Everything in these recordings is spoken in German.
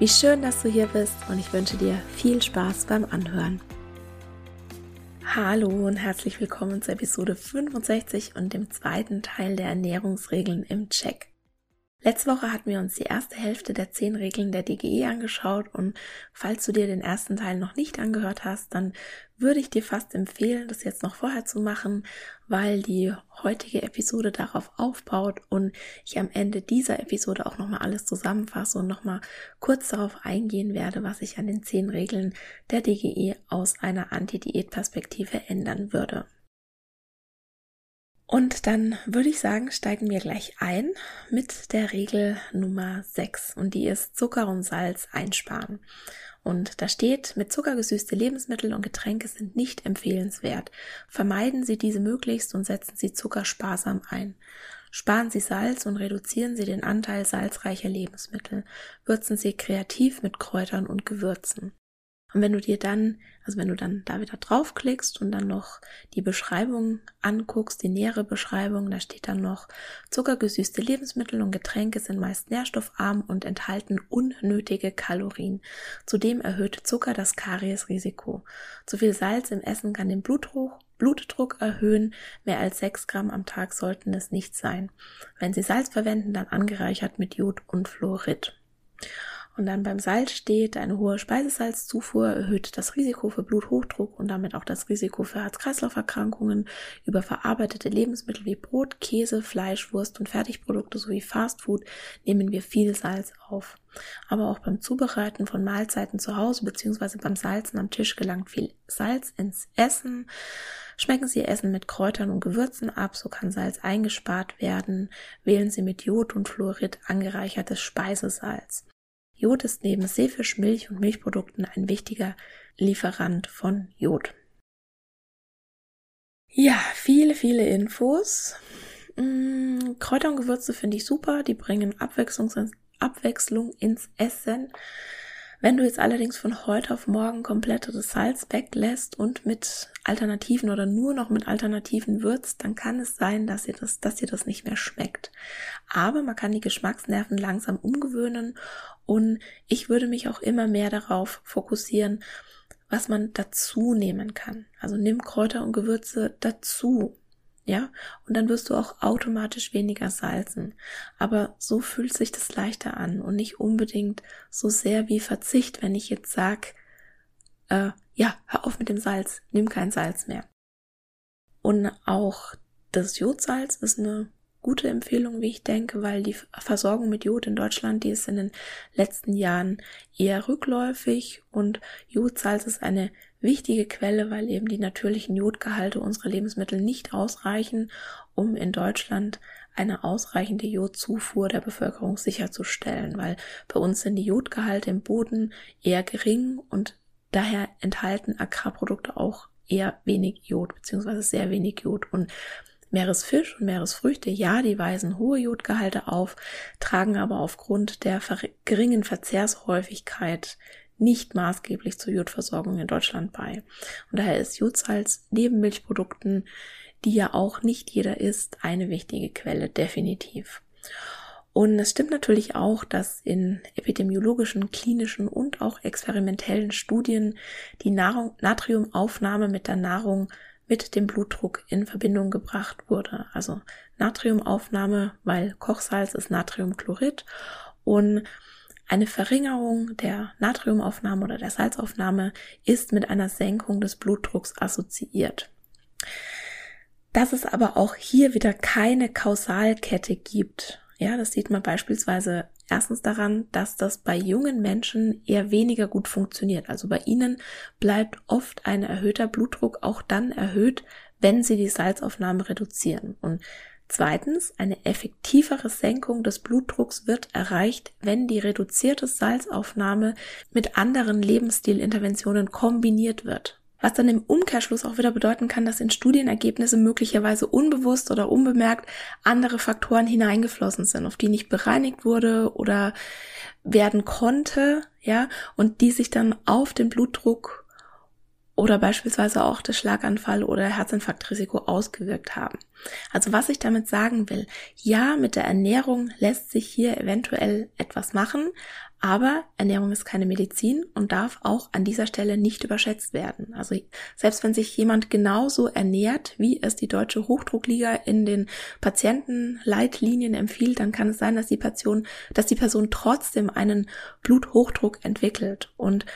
Wie schön, dass du hier bist und ich wünsche dir viel Spaß beim Anhören. Hallo und herzlich willkommen zur Episode 65 und dem zweiten Teil der Ernährungsregeln im Check. Letzte Woche hatten wir uns die erste Hälfte der zehn Regeln der DGE angeschaut und falls du dir den ersten Teil noch nicht angehört hast, dann würde ich dir fast empfehlen, das jetzt noch vorher zu machen, weil die heutige Episode darauf aufbaut und ich am Ende dieser Episode auch nochmal alles zusammenfasse und nochmal kurz darauf eingehen werde, was ich an den zehn Regeln der DGE aus einer Anti-Diät-Perspektive ändern würde. Und dann würde ich sagen, steigen wir gleich ein mit der Regel Nummer 6 und die ist Zucker und Salz einsparen. Und da steht, mit Zucker gesüßte Lebensmittel und Getränke sind nicht empfehlenswert. Vermeiden Sie diese möglichst und setzen Sie Zucker sparsam ein. Sparen Sie Salz und reduzieren Sie den Anteil salzreicher Lebensmittel. Würzen Sie kreativ mit Kräutern und Gewürzen. Und wenn du dir dann, also wenn du dann da wieder draufklickst und dann noch die Beschreibung anguckst, die nähere Beschreibung, da steht dann noch, zuckergesüßte Lebensmittel und Getränke sind meist nährstoffarm und enthalten unnötige Kalorien. Zudem erhöht Zucker das Kariesrisiko. Zu viel Salz im Essen kann den Blutdruck, Blutdruck erhöhen. Mehr als sechs Gramm am Tag sollten es nicht sein. Wenn Sie Salz verwenden, dann angereichert mit Jod und Fluorid. Und dann beim Salz steht, eine hohe Speisesalzzufuhr erhöht das Risiko für Bluthochdruck und damit auch das Risiko für Herz-Kreislauf-Erkrankungen. Über verarbeitete Lebensmittel wie Brot, Käse, Fleisch, Wurst und Fertigprodukte sowie Fastfood nehmen wir viel Salz auf. Aber auch beim Zubereiten von Mahlzeiten zu Hause bzw. beim Salzen am Tisch gelangt viel Salz ins Essen. Schmecken Sie Essen mit Kräutern und Gewürzen ab, so kann Salz eingespart werden. Wählen Sie mit Jod und Fluorid angereichertes Speisesalz. Jod ist neben Seefisch, Milch und Milchprodukten ein wichtiger Lieferant von Jod. Ja, viele, viele Infos. Mm, Kräuter und Gewürze finde ich super. Die bringen Abwechslung, Abwechslung ins Essen. Wenn du jetzt allerdings von heute auf morgen komplett das Salz weglässt und mit Alternativen oder nur noch mit Alternativen würzt, dann kann es sein, dass dir das, dass dir das nicht mehr schmeckt. Aber man kann die Geschmacksnerven langsam umgewöhnen und ich würde mich auch immer mehr darauf fokussieren, was man dazu nehmen kann. Also nimm Kräuter und Gewürze dazu ja, und dann wirst du auch automatisch weniger salzen. Aber so fühlt sich das leichter an und nicht unbedingt so sehr wie Verzicht, wenn ich jetzt sag, äh, ja, hör auf mit dem Salz, nimm kein Salz mehr. Und auch das Jodsalz ist eine gute Empfehlung, wie ich denke, weil die Versorgung mit Jod in Deutschland, die ist in den letzten Jahren eher rückläufig und Jodsalz ist eine wichtige Quelle, weil eben die natürlichen Jodgehalte unserer Lebensmittel nicht ausreichen, um in Deutschland eine ausreichende Jodzufuhr der Bevölkerung sicherzustellen, weil bei uns sind die Jodgehalte im Boden eher gering und daher enthalten Agrarprodukte auch eher wenig Jod, beziehungsweise sehr wenig Jod. Und Meeresfisch und Meeresfrüchte, ja, die weisen hohe Jodgehalte auf, tragen aber aufgrund der geringen Verzehrshäufigkeit nicht maßgeblich zur Jodversorgung in Deutschland bei. Und daher ist Jodsalz neben Milchprodukten, die ja auch nicht jeder isst, eine wichtige Quelle, definitiv. Und es stimmt natürlich auch, dass in epidemiologischen, klinischen und auch experimentellen Studien die Nahrung, Natriumaufnahme mit der Nahrung mit dem Blutdruck in Verbindung gebracht wurde. Also Natriumaufnahme, weil Kochsalz ist Natriumchlorid und eine Verringerung der Natriumaufnahme oder der Salzaufnahme ist mit einer Senkung des Blutdrucks assoziiert. Dass es aber auch hier wieder keine Kausalkette gibt. Ja, das sieht man beispielsweise erstens daran, dass das bei jungen Menschen eher weniger gut funktioniert. Also bei ihnen bleibt oft ein erhöhter Blutdruck auch dann erhöht, wenn sie die Salzaufnahme reduzieren. Und Zweitens, eine effektivere Senkung des Blutdrucks wird erreicht, wenn die reduzierte Salzaufnahme mit anderen Lebensstilinterventionen kombiniert wird. Was dann im Umkehrschluss auch wieder bedeuten kann, dass in Studienergebnisse möglicherweise unbewusst oder unbemerkt andere Faktoren hineingeflossen sind, auf die nicht bereinigt wurde oder werden konnte, ja, und die sich dann auf den Blutdruck oder beispielsweise auch das Schlaganfall oder Herzinfarktrisiko ausgewirkt haben. Also was ich damit sagen will, ja, mit der Ernährung lässt sich hier eventuell etwas machen, aber Ernährung ist keine Medizin und darf auch an dieser Stelle nicht überschätzt werden. Also selbst wenn sich jemand genauso ernährt, wie es die Deutsche Hochdruckliga in den Patientenleitlinien empfiehlt, dann kann es sein, dass die Person, dass die Person trotzdem einen Bluthochdruck entwickelt. Und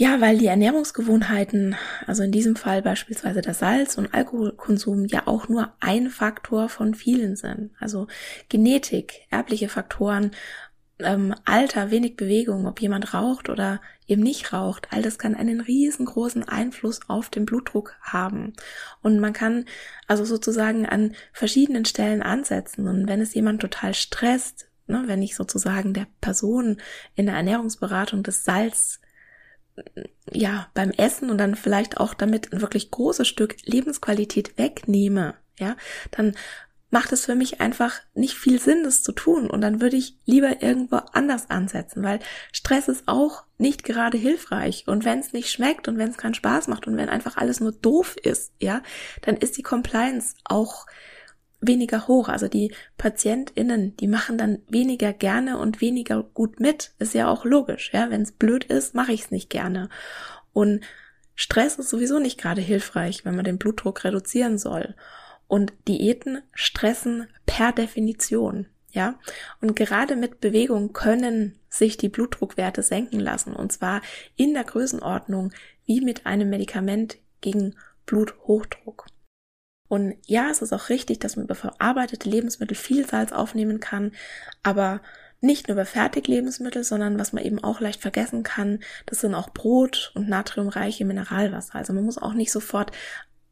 ja, weil die Ernährungsgewohnheiten, also in diesem Fall beispielsweise der Salz- und Alkoholkonsum, ja auch nur ein Faktor von vielen sind. Also Genetik, erbliche Faktoren, ähm, Alter, wenig Bewegung, ob jemand raucht oder eben nicht raucht, all das kann einen riesengroßen Einfluss auf den Blutdruck haben. Und man kann also sozusagen an verschiedenen Stellen ansetzen. Und wenn es jemand total stresst, ne, wenn ich sozusagen der Person in der Ernährungsberatung das Salz ja, beim Essen und dann vielleicht auch damit ein wirklich großes Stück Lebensqualität wegnehme, ja, dann macht es für mich einfach nicht viel Sinn, das zu tun. Und dann würde ich lieber irgendwo anders ansetzen, weil Stress ist auch nicht gerade hilfreich. Und wenn es nicht schmeckt und wenn es keinen Spaß macht und wenn einfach alles nur doof ist, ja, dann ist die Compliance auch weniger hoch. Also die PatientInnen, die machen dann weniger gerne und weniger gut mit. Ist ja auch logisch. Ja, wenn es blöd ist, mache ich es nicht gerne. Und Stress ist sowieso nicht gerade hilfreich, wenn man den Blutdruck reduzieren soll. Und Diäten stressen per Definition. Ja, und gerade mit Bewegung können sich die Blutdruckwerte senken lassen. Und zwar in der Größenordnung wie mit einem Medikament gegen Bluthochdruck. Und ja, es ist auch richtig, dass man über verarbeitete Lebensmittel viel Salz aufnehmen kann, aber nicht nur über Fertiglebensmittel, sondern was man eben auch leicht vergessen kann, das sind auch Brot und natriumreiche Mineralwasser. Also man muss auch nicht sofort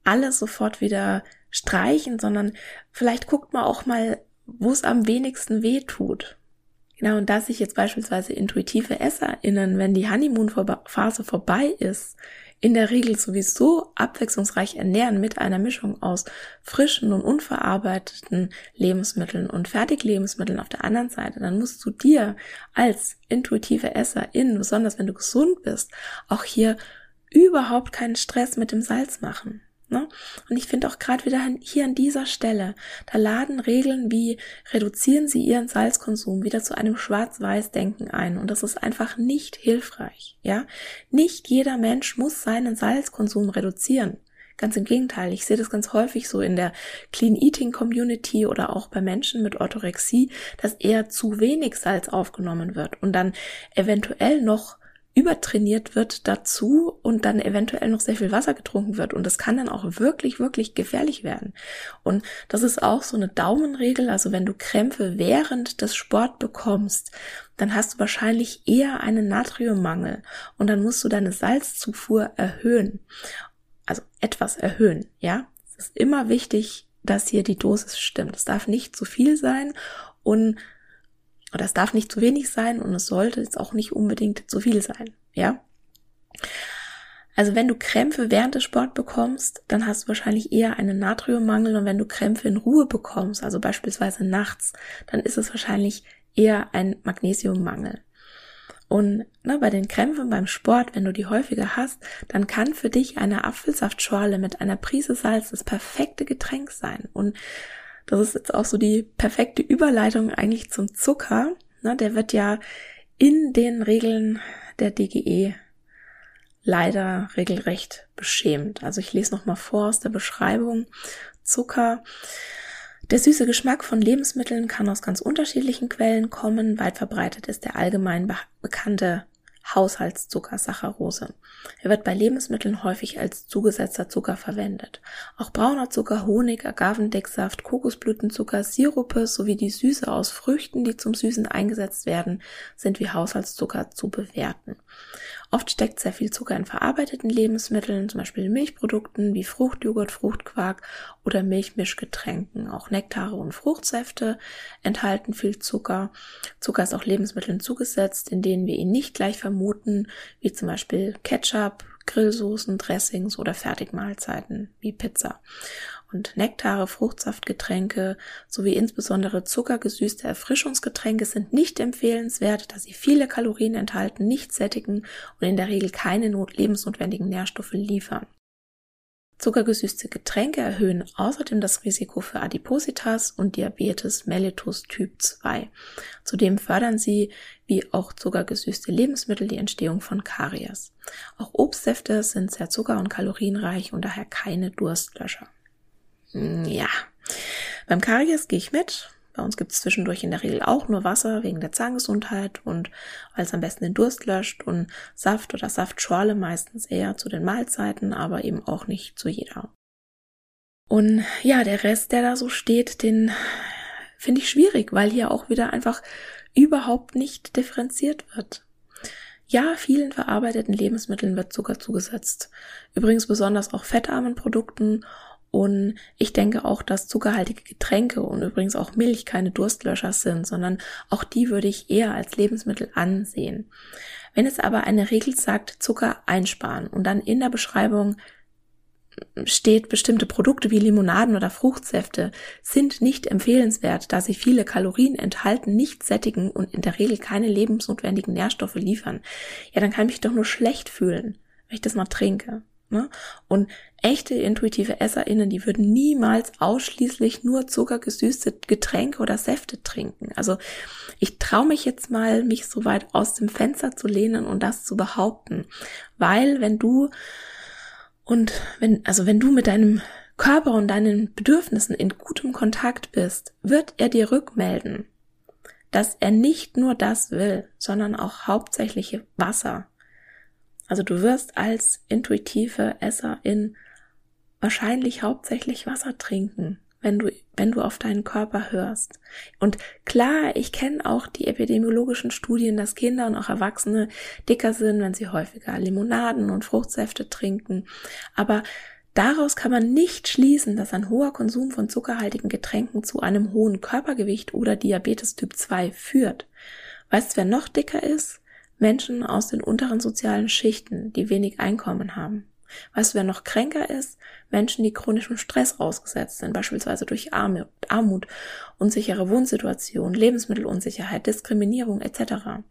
alles sofort wieder streichen, sondern vielleicht guckt man auch mal, wo es am wenigsten weh tut. Genau, und dass sich jetzt beispielsweise intuitive EsserInnen, wenn die Honeymoon-Phase vorbei ist, in der Regel sowieso abwechslungsreich ernähren mit einer Mischung aus frischen und unverarbeiteten Lebensmitteln und Fertiglebensmitteln auf der anderen Seite, dann musst du dir als intuitive Esserin, besonders wenn du gesund bist, auch hier überhaupt keinen Stress mit dem Salz machen. Ne? Und ich finde auch gerade wieder hier an dieser Stelle, da laden Regeln wie reduzieren Sie Ihren Salzkonsum wieder zu einem Schwarz-Weiß-Denken ein. Und das ist einfach nicht hilfreich. Ja, nicht jeder Mensch muss seinen Salzkonsum reduzieren. Ganz im Gegenteil, ich sehe das ganz häufig so in der Clean Eating Community oder auch bei Menschen mit Orthorexie, dass eher zu wenig Salz aufgenommen wird und dann eventuell noch übertrainiert wird dazu und dann eventuell noch sehr viel Wasser getrunken wird. Und das kann dann auch wirklich, wirklich gefährlich werden. Und das ist auch so eine Daumenregel. Also wenn du Krämpfe während des Sport bekommst, dann hast du wahrscheinlich eher einen Natriummangel und dann musst du deine Salzzufuhr erhöhen. Also etwas erhöhen, ja. Es ist immer wichtig, dass hier die Dosis stimmt. Es darf nicht zu viel sein und oder es darf nicht zu wenig sein und es sollte jetzt auch nicht unbedingt zu viel sein, ja? Also wenn du Krämpfe während des Sport bekommst, dann hast du wahrscheinlich eher einen Natriummangel und wenn du Krämpfe in Ruhe bekommst, also beispielsweise nachts, dann ist es wahrscheinlich eher ein Magnesiummangel. Und ne, bei den Krämpfen beim Sport, wenn du die häufiger hast, dann kann für dich eine Apfelsaftschorle mit einer Prise Salz das perfekte Getränk sein. Und das ist jetzt auch so die perfekte Überleitung eigentlich zum Zucker. Ne, der wird ja in den Regeln der DGE leider regelrecht beschämt. Also ich lese noch mal vor aus der Beschreibung. Zucker Der süße Geschmack von Lebensmitteln kann aus ganz unterschiedlichen Quellen kommen. Weit verbreitet ist der allgemein be bekannte Haushaltszucker Saccharose. Er wird bei Lebensmitteln häufig als zugesetzter Zucker verwendet. Auch brauner Zucker, Honig, Agavendicksaft, Kokosblütenzucker, Sirupe sowie die Süße aus Früchten, die zum Süßen eingesetzt werden, sind wie Haushaltszucker zu bewerten. Oft steckt sehr viel Zucker in verarbeiteten Lebensmitteln, zum Beispiel Milchprodukten wie Fruchtjoghurt, Fruchtquark oder Milchmischgetränken. Auch Nektare und Fruchtsäfte enthalten viel Zucker. Zucker ist auch Lebensmitteln zugesetzt, in denen wir ihn nicht gleich vermuten, wie zum Beispiel Ketchup, Grillsoßen, Dressings oder Fertigmahlzeiten wie Pizza und Nektare, Fruchtsaftgetränke sowie insbesondere zuckergesüßte Erfrischungsgetränke sind nicht empfehlenswert, da sie viele Kalorien enthalten, nicht sättigen und in der Regel keine lebensnotwendigen Nährstoffe liefern. Zuckergesüßte Getränke erhöhen außerdem das Risiko für Adipositas und Diabetes mellitus Typ 2. Zudem fördern sie, wie auch zuckergesüßte Lebensmittel, die Entstehung von Karies. Auch Obstsäfte sind sehr zucker- und kalorienreich und daher keine Durstlöscher. Hm, ja, beim Karies gehe ich mit. Bei uns gibt es zwischendurch in der Regel auch nur Wasser wegen der Zahngesundheit und weil es am besten den Durst löscht und Saft oder Saftschorle meistens eher zu den Mahlzeiten, aber eben auch nicht zu jeder. Und ja, der Rest, der da so steht, den finde ich schwierig, weil hier auch wieder einfach überhaupt nicht differenziert wird. Ja, vielen verarbeiteten Lebensmitteln wird Zucker zugesetzt. Übrigens besonders auch fettarmen Produkten und ich denke auch, dass zuckerhaltige Getränke und übrigens auch Milch keine Durstlöscher sind, sondern auch die würde ich eher als Lebensmittel ansehen. Wenn es aber eine Regel sagt, Zucker einsparen und dann in der Beschreibung steht, bestimmte Produkte wie Limonaden oder Fruchtsäfte sind nicht empfehlenswert, da sie viele Kalorien enthalten, nicht sättigen und in der Regel keine lebensnotwendigen Nährstoffe liefern, ja, dann kann ich mich doch nur schlecht fühlen, wenn ich das mal trinke. Ne? Und echte intuitive EsserInnen, die würden niemals ausschließlich nur zuckergesüßte Getränke oder Säfte trinken. Also ich traue mich jetzt mal, mich so weit aus dem Fenster zu lehnen und das zu behaupten. Weil wenn du und wenn, also wenn du mit deinem Körper und deinen Bedürfnissen in gutem Kontakt bist, wird er dir rückmelden, dass er nicht nur das will, sondern auch hauptsächlich Wasser also du wirst als intuitive Esserin wahrscheinlich hauptsächlich Wasser trinken, wenn du, wenn du auf deinen Körper hörst. Und klar, ich kenne auch die epidemiologischen Studien, dass Kinder und auch Erwachsene dicker sind, wenn sie häufiger Limonaden und Fruchtsäfte trinken. Aber Daraus kann man nicht schließen, dass ein hoher Konsum von zuckerhaltigen Getränken zu einem hohen Körpergewicht oder Diabetes Typ 2 führt. Weißt du, wer noch dicker ist? Menschen aus den unteren sozialen Schichten, die wenig Einkommen haben. Du, wer noch kränker ist? Menschen, die chronischem Stress ausgesetzt sind, beispielsweise durch Armut, unsichere Wohnsituationen, Lebensmittelunsicherheit, Diskriminierung etc.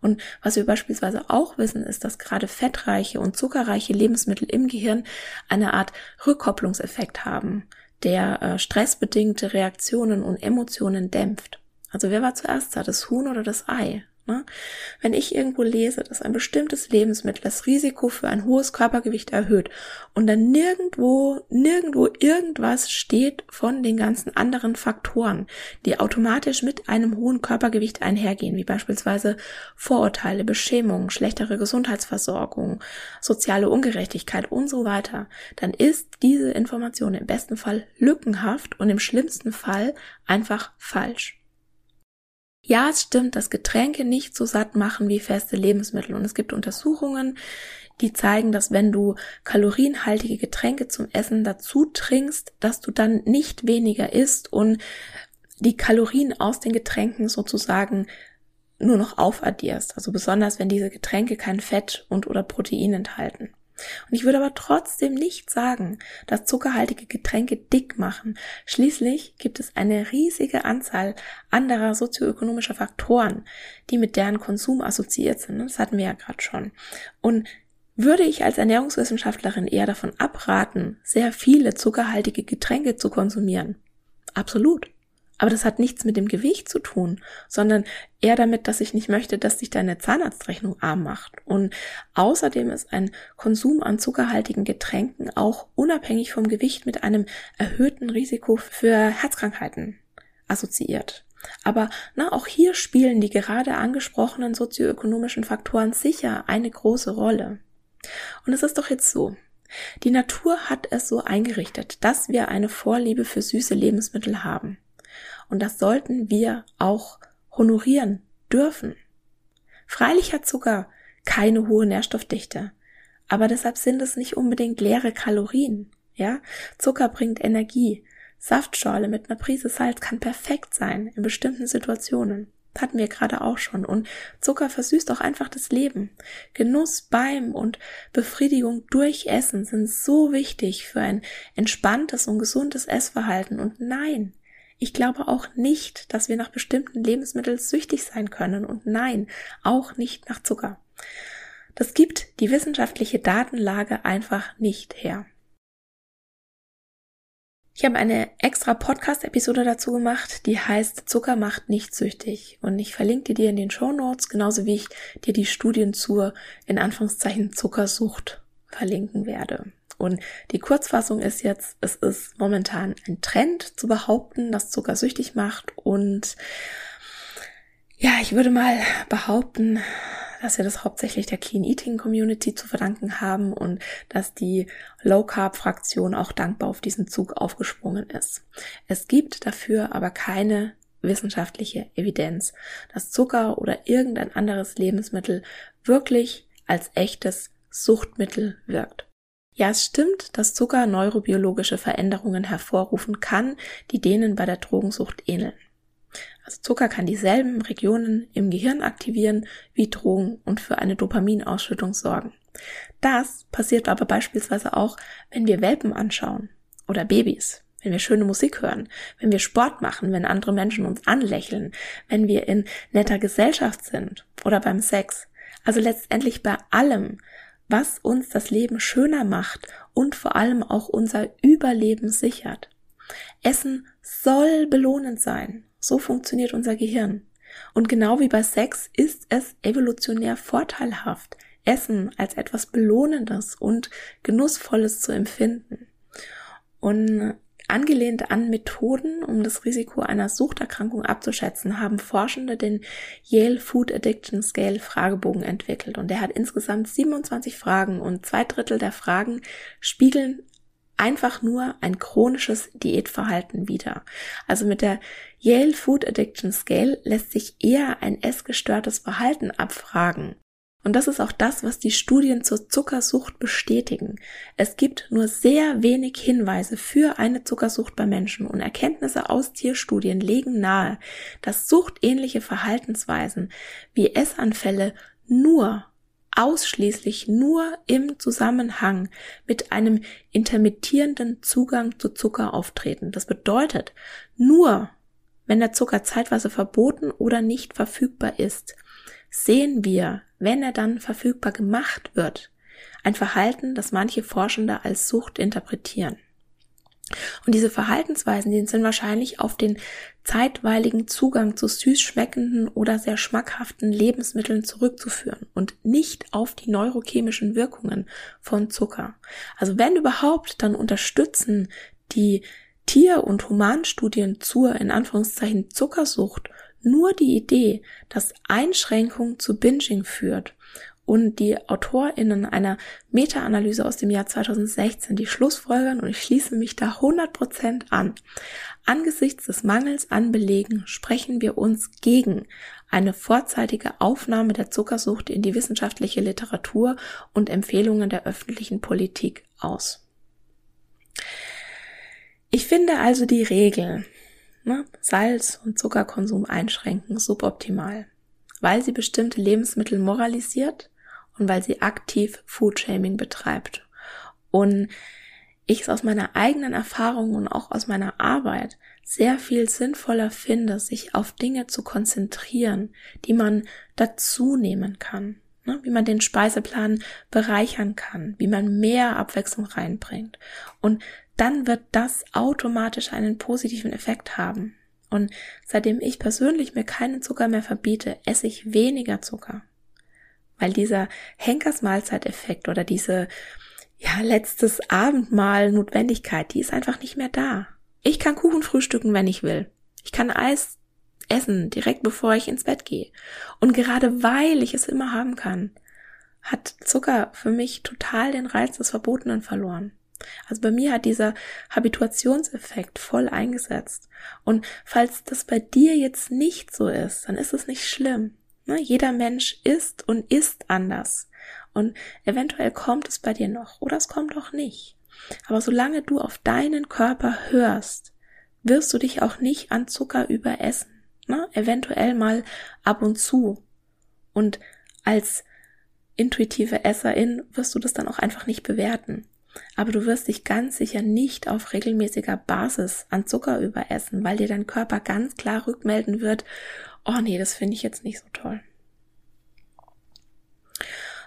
Und was wir beispielsweise auch wissen, ist, dass gerade fettreiche und zuckerreiche Lebensmittel im Gehirn eine Art Rückkopplungseffekt haben, der äh, stressbedingte Reaktionen und Emotionen dämpft. Also wer war zuerst da, das Huhn oder das Ei? Ne? Wenn ich irgendwo lese, dass ein bestimmtes Lebensmittel das Risiko für ein hohes Körpergewicht erhöht und dann nirgendwo, nirgendwo irgendwas steht von den ganzen anderen Faktoren, die automatisch mit einem hohen Körpergewicht einhergehen, wie beispielsweise Vorurteile, Beschämung, schlechtere Gesundheitsversorgung, soziale Ungerechtigkeit und so weiter, dann ist diese Information im besten Fall lückenhaft und im schlimmsten Fall einfach falsch. Ja, es stimmt, dass Getränke nicht so satt machen wie feste Lebensmittel. Und es gibt Untersuchungen, die zeigen, dass wenn du kalorienhaltige Getränke zum Essen dazu trinkst, dass du dann nicht weniger isst und die Kalorien aus den Getränken sozusagen nur noch aufaddierst. Also besonders, wenn diese Getränke kein Fett und oder Protein enthalten. Und ich würde aber trotzdem nicht sagen, dass zuckerhaltige Getränke dick machen. Schließlich gibt es eine riesige Anzahl anderer sozioökonomischer Faktoren, die mit deren Konsum assoziiert sind. Das hatten wir ja gerade schon. Und würde ich als Ernährungswissenschaftlerin eher davon abraten, sehr viele zuckerhaltige Getränke zu konsumieren? Absolut. Aber das hat nichts mit dem Gewicht zu tun, sondern eher damit, dass ich nicht möchte, dass dich deine Zahnarztrechnung arm macht. Und außerdem ist ein Konsum an zuckerhaltigen Getränken auch unabhängig vom Gewicht mit einem erhöhten Risiko für Herzkrankheiten assoziiert. Aber na, auch hier spielen die gerade angesprochenen sozioökonomischen Faktoren sicher eine große Rolle. Und es ist doch jetzt so. Die Natur hat es so eingerichtet, dass wir eine Vorliebe für süße Lebensmittel haben. Und das sollten wir auch honorieren dürfen. Freilich hat Zucker keine hohe Nährstoffdichte, aber deshalb sind es nicht unbedingt leere Kalorien. Ja, Zucker bringt Energie. Saftschorle mit einer Prise Salz kann perfekt sein in bestimmten Situationen. Hatten wir gerade auch schon. Und Zucker versüßt auch einfach das Leben. Genuss beim und Befriedigung durch Essen sind so wichtig für ein entspanntes und gesundes Essverhalten. Und nein, ich glaube auch nicht, dass wir nach bestimmten Lebensmitteln süchtig sein können und nein, auch nicht nach Zucker. Das gibt die wissenschaftliche Datenlage einfach nicht her. Ich habe eine extra Podcast-Episode dazu gemacht, die heißt Zucker macht nicht süchtig. Und ich verlinke dir in den Show Notes, genauso wie ich dir die Studien zur, in Anführungszeichen, Zuckersucht verlinken werde. Und die Kurzfassung ist jetzt, es ist momentan ein Trend zu behaupten, dass Zucker süchtig macht. Und ja, ich würde mal behaupten, dass wir das hauptsächlich der Clean Eating Community zu verdanken haben und dass die Low Carb Fraktion auch dankbar auf diesen Zug aufgesprungen ist. Es gibt dafür aber keine wissenschaftliche Evidenz, dass Zucker oder irgendein anderes Lebensmittel wirklich als echtes Suchtmittel wirkt. Ja, es stimmt, dass Zucker neurobiologische Veränderungen hervorrufen kann, die denen bei der Drogensucht ähneln. Also Zucker kann dieselben Regionen im Gehirn aktivieren wie Drogen und für eine Dopaminausschüttung sorgen. Das passiert aber beispielsweise auch, wenn wir Welpen anschauen oder Babys, wenn wir schöne Musik hören, wenn wir Sport machen, wenn andere Menschen uns anlächeln, wenn wir in netter Gesellschaft sind oder beim Sex. Also letztendlich bei allem, was uns das Leben schöner macht und vor allem auch unser Überleben sichert. Essen soll belohnend sein. So funktioniert unser Gehirn. Und genau wie bei Sex ist es evolutionär vorteilhaft, Essen als etwas Belohnendes und Genussvolles zu empfinden. Und Angelehnt an Methoden, um das Risiko einer Suchterkrankung abzuschätzen, haben Forschende den Yale Food Addiction Scale Fragebogen entwickelt. Und der hat insgesamt 27 Fragen und zwei Drittel der Fragen spiegeln einfach nur ein chronisches Diätverhalten wider. Also mit der Yale Food Addiction Scale lässt sich eher ein essgestörtes Verhalten abfragen. Und das ist auch das, was die Studien zur Zuckersucht bestätigen. Es gibt nur sehr wenig Hinweise für eine Zuckersucht bei Menschen und Erkenntnisse aus Tierstudien legen nahe, dass suchtähnliche Verhaltensweisen wie Essanfälle nur ausschließlich nur im Zusammenhang mit einem intermittierenden Zugang zu Zucker auftreten. Das bedeutet, nur wenn der Zucker zeitweise verboten oder nicht verfügbar ist, sehen wir, wenn er dann verfügbar gemacht wird, ein Verhalten, das manche Forschende als Sucht interpretieren. Und diese Verhaltensweisen, die sind wahrscheinlich auf den zeitweiligen Zugang zu süß schmeckenden oder sehr schmackhaften Lebensmitteln zurückzuführen und nicht auf die neurochemischen Wirkungen von Zucker. Also wenn überhaupt, dann unterstützen die Tier- und Humanstudien zur in Anführungszeichen Zuckersucht nur die Idee, dass Einschränkung zu Binging führt und die AutorInnen einer Meta-Analyse aus dem Jahr 2016 die Schlussfolgern, und ich schließe mich da 100% an, angesichts des Mangels an Belegen sprechen wir uns gegen eine vorzeitige Aufnahme der Zuckersucht in die wissenschaftliche Literatur und Empfehlungen der öffentlichen Politik aus. Ich finde also die Regel, ne, Salz- und Zuckerkonsum einschränken, suboptimal, weil sie bestimmte Lebensmittel moralisiert und weil sie aktiv Foodshaming betreibt. Und ich es aus meiner eigenen Erfahrung und auch aus meiner Arbeit sehr viel sinnvoller finde, sich auf Dinge zu konzentrieren, die man dazu nehmen kann, ne? wie man den Speiseplan bereichern kann, wie man mehr Abwechslung reinbringt. Und dann wird das automatisch einen positiven Effekt haben. Und seitdem ich persönlich mir keinen Zucker mehr verbiete, esse ich weniger Zucker. Weil dieser Henkersmahlzeiteffekt oder diese, ja, letztes Abendmahl Notwendigkeit, die ist einfach nicht mehr da. Ich kann Kuchen frühstücken, wenn ich will. Ich kann Eis essen, direkt bevor ich ins Bett gehe. Und gerade weil ich es immer haben kann, hat Zucker für mich total den Reiz des Verbotenen verloren. Also bei mir hat dieser Habituationseffekt voll eingesetzt. Und falls das bei dir jetzt nicht so ist, dann ist es nicht schlimm. Ne? Jeder Mensch ist und ist anders. Und eventuell kommt es bei dir noch oder es kommt auch nicht. Aber solange du auf deinen Körper hörst, wirst du dich auch nicht an Zucker überessen. Ne? Eventuell mal ab und zu. Und als intuitive Esserin wirst du das dann auch einfach nicht bewerten. Aber du wirst dich ganz sicher nicht auf regelmäßiger Basis an Zucker überessen, weil dir dein Körper ganz klar rückmelden wird, oh nee, das finde ich jetzt nicht so toll.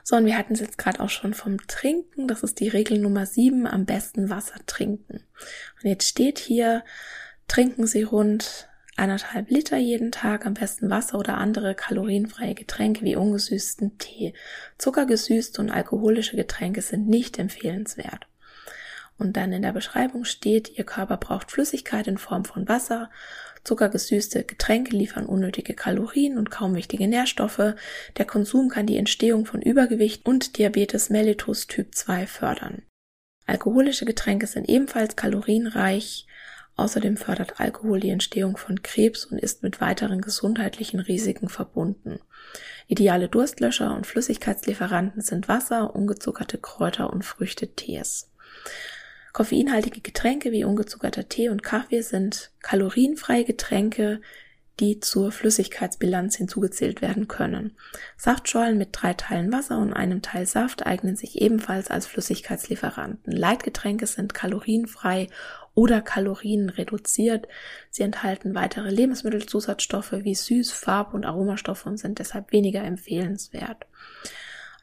So, und wir hatten es jetzt gerade auch schon vom Trinken. Das ist die Regel Nummer sieben, am besten Wasser trinken. Und jetzt steht hier, trinken Sie rund eineinhalb Liter jeden Tag, am besten Wasser oder andere kalorienfreie Getränke wie ungesüßten Tee. Zuckergesüßte und alkoholische Getränke sind nicht empfehlenswert. Und dann in der Beschreibung steht, Ihr Körper braucht Flüssigkeit in Form von Wasser. Zuckergesüßte Getränke liefern unnötige Kalorien und kaum wichtige Nährstoffe. Der Konsum kann die Entstehung von Übergewicht und Diabetes mellitus Typ 2 fördern. Alkoholische Getränke sind ebenfalls kalorienreich, Außerdem fördert Alkohol die Entstehung von Krebs und ist mit weiteren gesundheitlichen Risiken verbunden. Ideale Durstlöscher und Flüssigkeitslieferanten sind Wasser, ungezuckerte Kräuter und Früchte-Tees. Koffeinhaltige Getränke wie ungezuckerter Tee und Kaffee sind kalorienfreie Getränke, die zur Flüssigkeitsbilanz hinzugezählt werden können. Saftschollen mit drei Teilen Wasser und einem Teil Saft eignen sich ebenfalls als Flüssigkeitslieferanten. Leitgetränke sind kalorienfrei oder kalorienreduziert. Sie enthalten weitere Lebensmittelzusatzstoffe wie Süß-, Farb- und Aromastoffe und sind deshalb weniger empfehlenswert.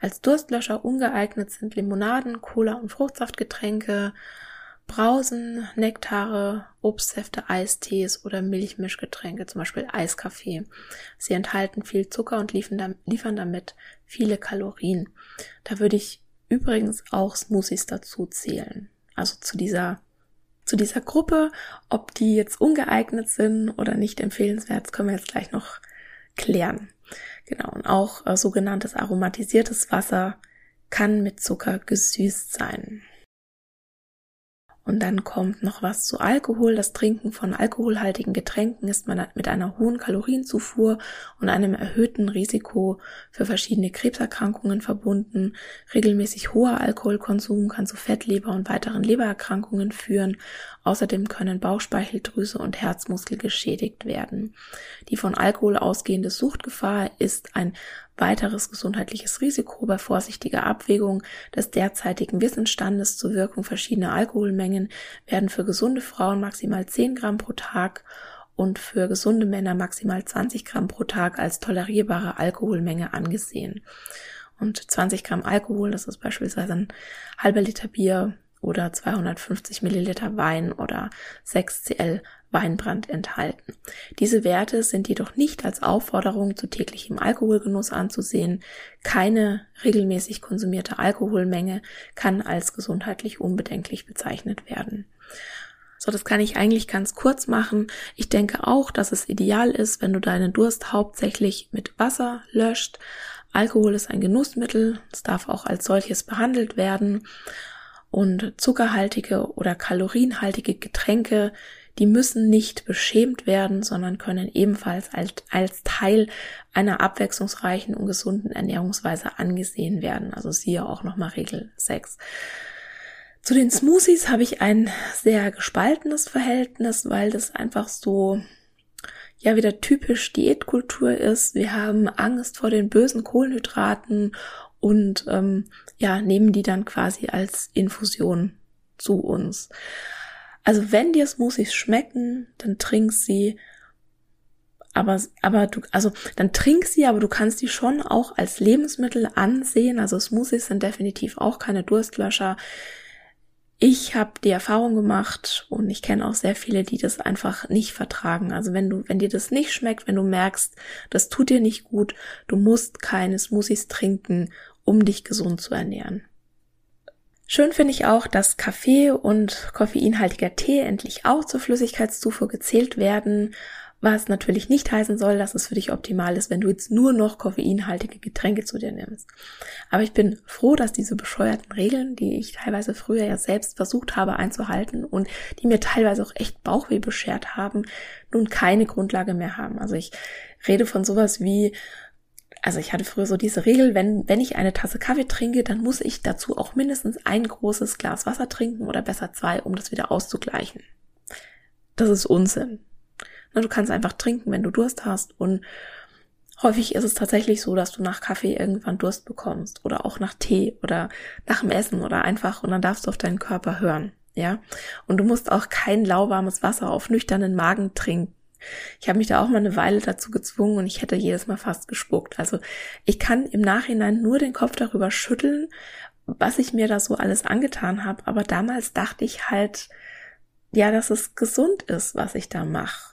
Als Durstlöscher ungeeignet sind Limonaden, Cola und Fruchtsaftgetränke, Brausen, Nektare, Obstsäfte, Eistees oder Milchmischgetränke, zum Beispiel Eiskaffee. Sie enthalten viel Zucker und liefern damit viele Kalorien. Da würde ich übrigens auch Smoothies dazu zählen. Also zu dieser zu dieser Gruppe, ob die jetzt ungeeignet sind oder nicht empfehlenswert, können wir jetzt gleich noch klären. Genau, und auch äh, sogenanntes aromatisiertes Wasser kann mit Zucker gesüßt sein. Und dann kommt noch was zu Alkohol. Das Trinken von alkoholhaltigen Getränken ist mit einer hohen Kalorienzufuhr und einem erhöhten Risiko für verschiedene Krebserkrankungen verbunden. Regelmäßig hoher Alkoholkonsum kann zu Fettleber und weiteren Lebererkrankungen führen. Außerdem können Bauchspeicheldrüse und Herzmuskel geschädigt werden. Die von Alkohol ausgehende Suchtgefahr ist ein weiteres gesundheitliches Risiko bei vorsichtiger Abwägung des derzeitigen Wissensstandes zur Wirkung verschiedener Alkoholmengen werden für gesunde Frauen maximal 10 Gramm pro Tag und für gesunde Männer maximal 20 Gramm pro Tag als tolerierbare Alkoholmenge angesehen. Und 20 Gramm Alkohol, das ist beispielsweise ein halber Liter Bier oder 250 Milliliter Wein oder 6 Cl Weinbrand enthalten. Diese Werte sind jedoch nicht als Aufforderung zu täglichem Alkoholgenuss anzusehen. Keine regelmäßig konsumierte Alkoholmenge kann als gesundheitlich unbedenklich bezeichnet werden. So, das kann ich eigentlich ganz kurz machen. Ich denke auch, dass es ideal ist, wenn du deinen Durst hauptsächlich mit Wasser löscht. Alkohol ist ein Genussmittel, es darf auch als solches behandelt werden. Und zuckerhaltige oder kalorienhaltige Getränke die müssen nicht beschämt werden, sondern können ebenfalls als, als Teil einer abwechslungsreichen und gesunden Ernährungsweise angesehen werden. Also siehe auch nochmal Regel 6. Zu den Smoothies habe ich ein sehr gespaltenes Verhältnis, weil das einfach so ja wieder typisch Diätkultur ist. Wir haben Angst vor den bösen Kohlenhydraten und ähm, ja nehmen die dann quasi als Infusion zu uns. Also wenn dir Smoothies schmecken, dann trink sie. Aber, aber du, also dann trink sie, aber du kannst die schon auch als Lebensmittel ansehen. Also Smoothies sind definitiv auch keine Durstlöscher. ich habe die Erfahrung gemacht und ich kenne auch sehr viele, die das einfach nicht vertragen. Also wenn du, wenn dir das nicht schmeckt, wenn du merkst, das tut dir nicht gut, du musst keine Smoothies trinken, um dich gesund zu ernähren. Schön finde ich auch, dass Kaffee und koffeinhaltiger Tee endlich auch zur Flüssigkeitszufuhr gezählt werden. Was natürlich nicht heißen soll, dass es für dich optimal ist, wenn du jetzt nur noch koffeinhaltige Getränke zu dir nimmst. Aber ich bin froh, dass diese bescheuerten Regeln, die ich teilweise früher ja selbst versucht habe einzuhalten und die mir teilweise auch echt Bauchweh beschert haben, nun keine Grundlage mehr haben. Also ich rede von sowas wie, also ich hatte früher so diese Regel, wenn, wenn ich eine Tasse Kaffee trinke, dann muss ich dazu auch mindestens ein großes Glas Wasser trinken oder besser zwei, um das wieder auszugleichen. Das ist Unsinn. Du kannst einfach trinken, wenn du Durst hast. Und häufig ist es tatsächlich so, dass du nach Kaffee irgendwann Durst bekommst oder auch nach Tee oder nach dem Essen oder einfach und dann darfst du auf deinen Körper hören. Ja, und du musst auch kein lauwarmes Wasser auf nüchternen Magen trinken. Ich habe mich da auch mal eine Weile dazu gezwungen und ich hätte jedes Mal fast gespuckt. Also ich kann im Nachhinein nur den Kopf darüber schütteln, was ich mir da so alles angetan habe. Aber damals dachte ich halt, ja, dass es gesund ist, was ich da mache.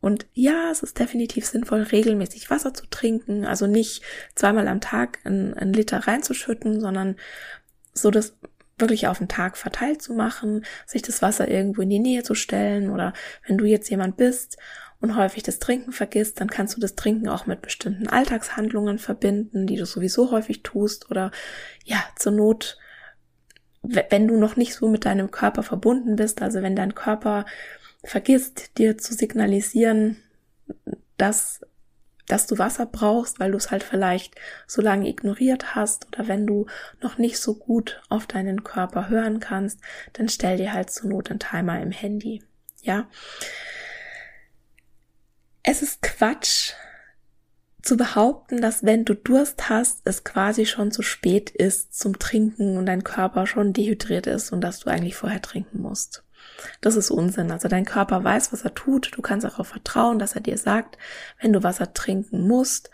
Und ja, es ist definitiv sinnvoll, regelmäßig Wasser zu trinken, also nicht zweimal am Tag einen, Liter reinzuschütten, sondern so das wirklich auf den Tag verteilt zu machen, sich das Wasser irgendwo in die Nähe zu stellen oder wenn du jetzt jemand bist und häufig das Trinken vergisst, dann kannst du das Trinken auch mit bestimmten Alltagshandlungen verbinden, die du sowieso häufig tust oder ja, zur Not, wenn du noch nicht so mit deinem Körper verbunden bist, also wenn dein Körper vergisst, dir zu signalisieren, dass, dass du Wasser brauchst, weil du es halt vielleicht so lange ignoriert hast oder wenn du noch nicht so gut auf deinen Körper hören kannst, dann stell dir halt zur Not einen Timer im Handy. Ja. Es ist Quatsch, zu behaupten, dass wenn du Durst hast, es quasi schon zu spät ist zum Trinken und dein Körper schon dehydriert ist und dass du eigentlich vorher trinken musst. Das ist Unsinn. Also dein Körper weiß, was er tut. Du kannst darauf vertrauen, dass er dir sagt, wenn du Wasser trinken musst.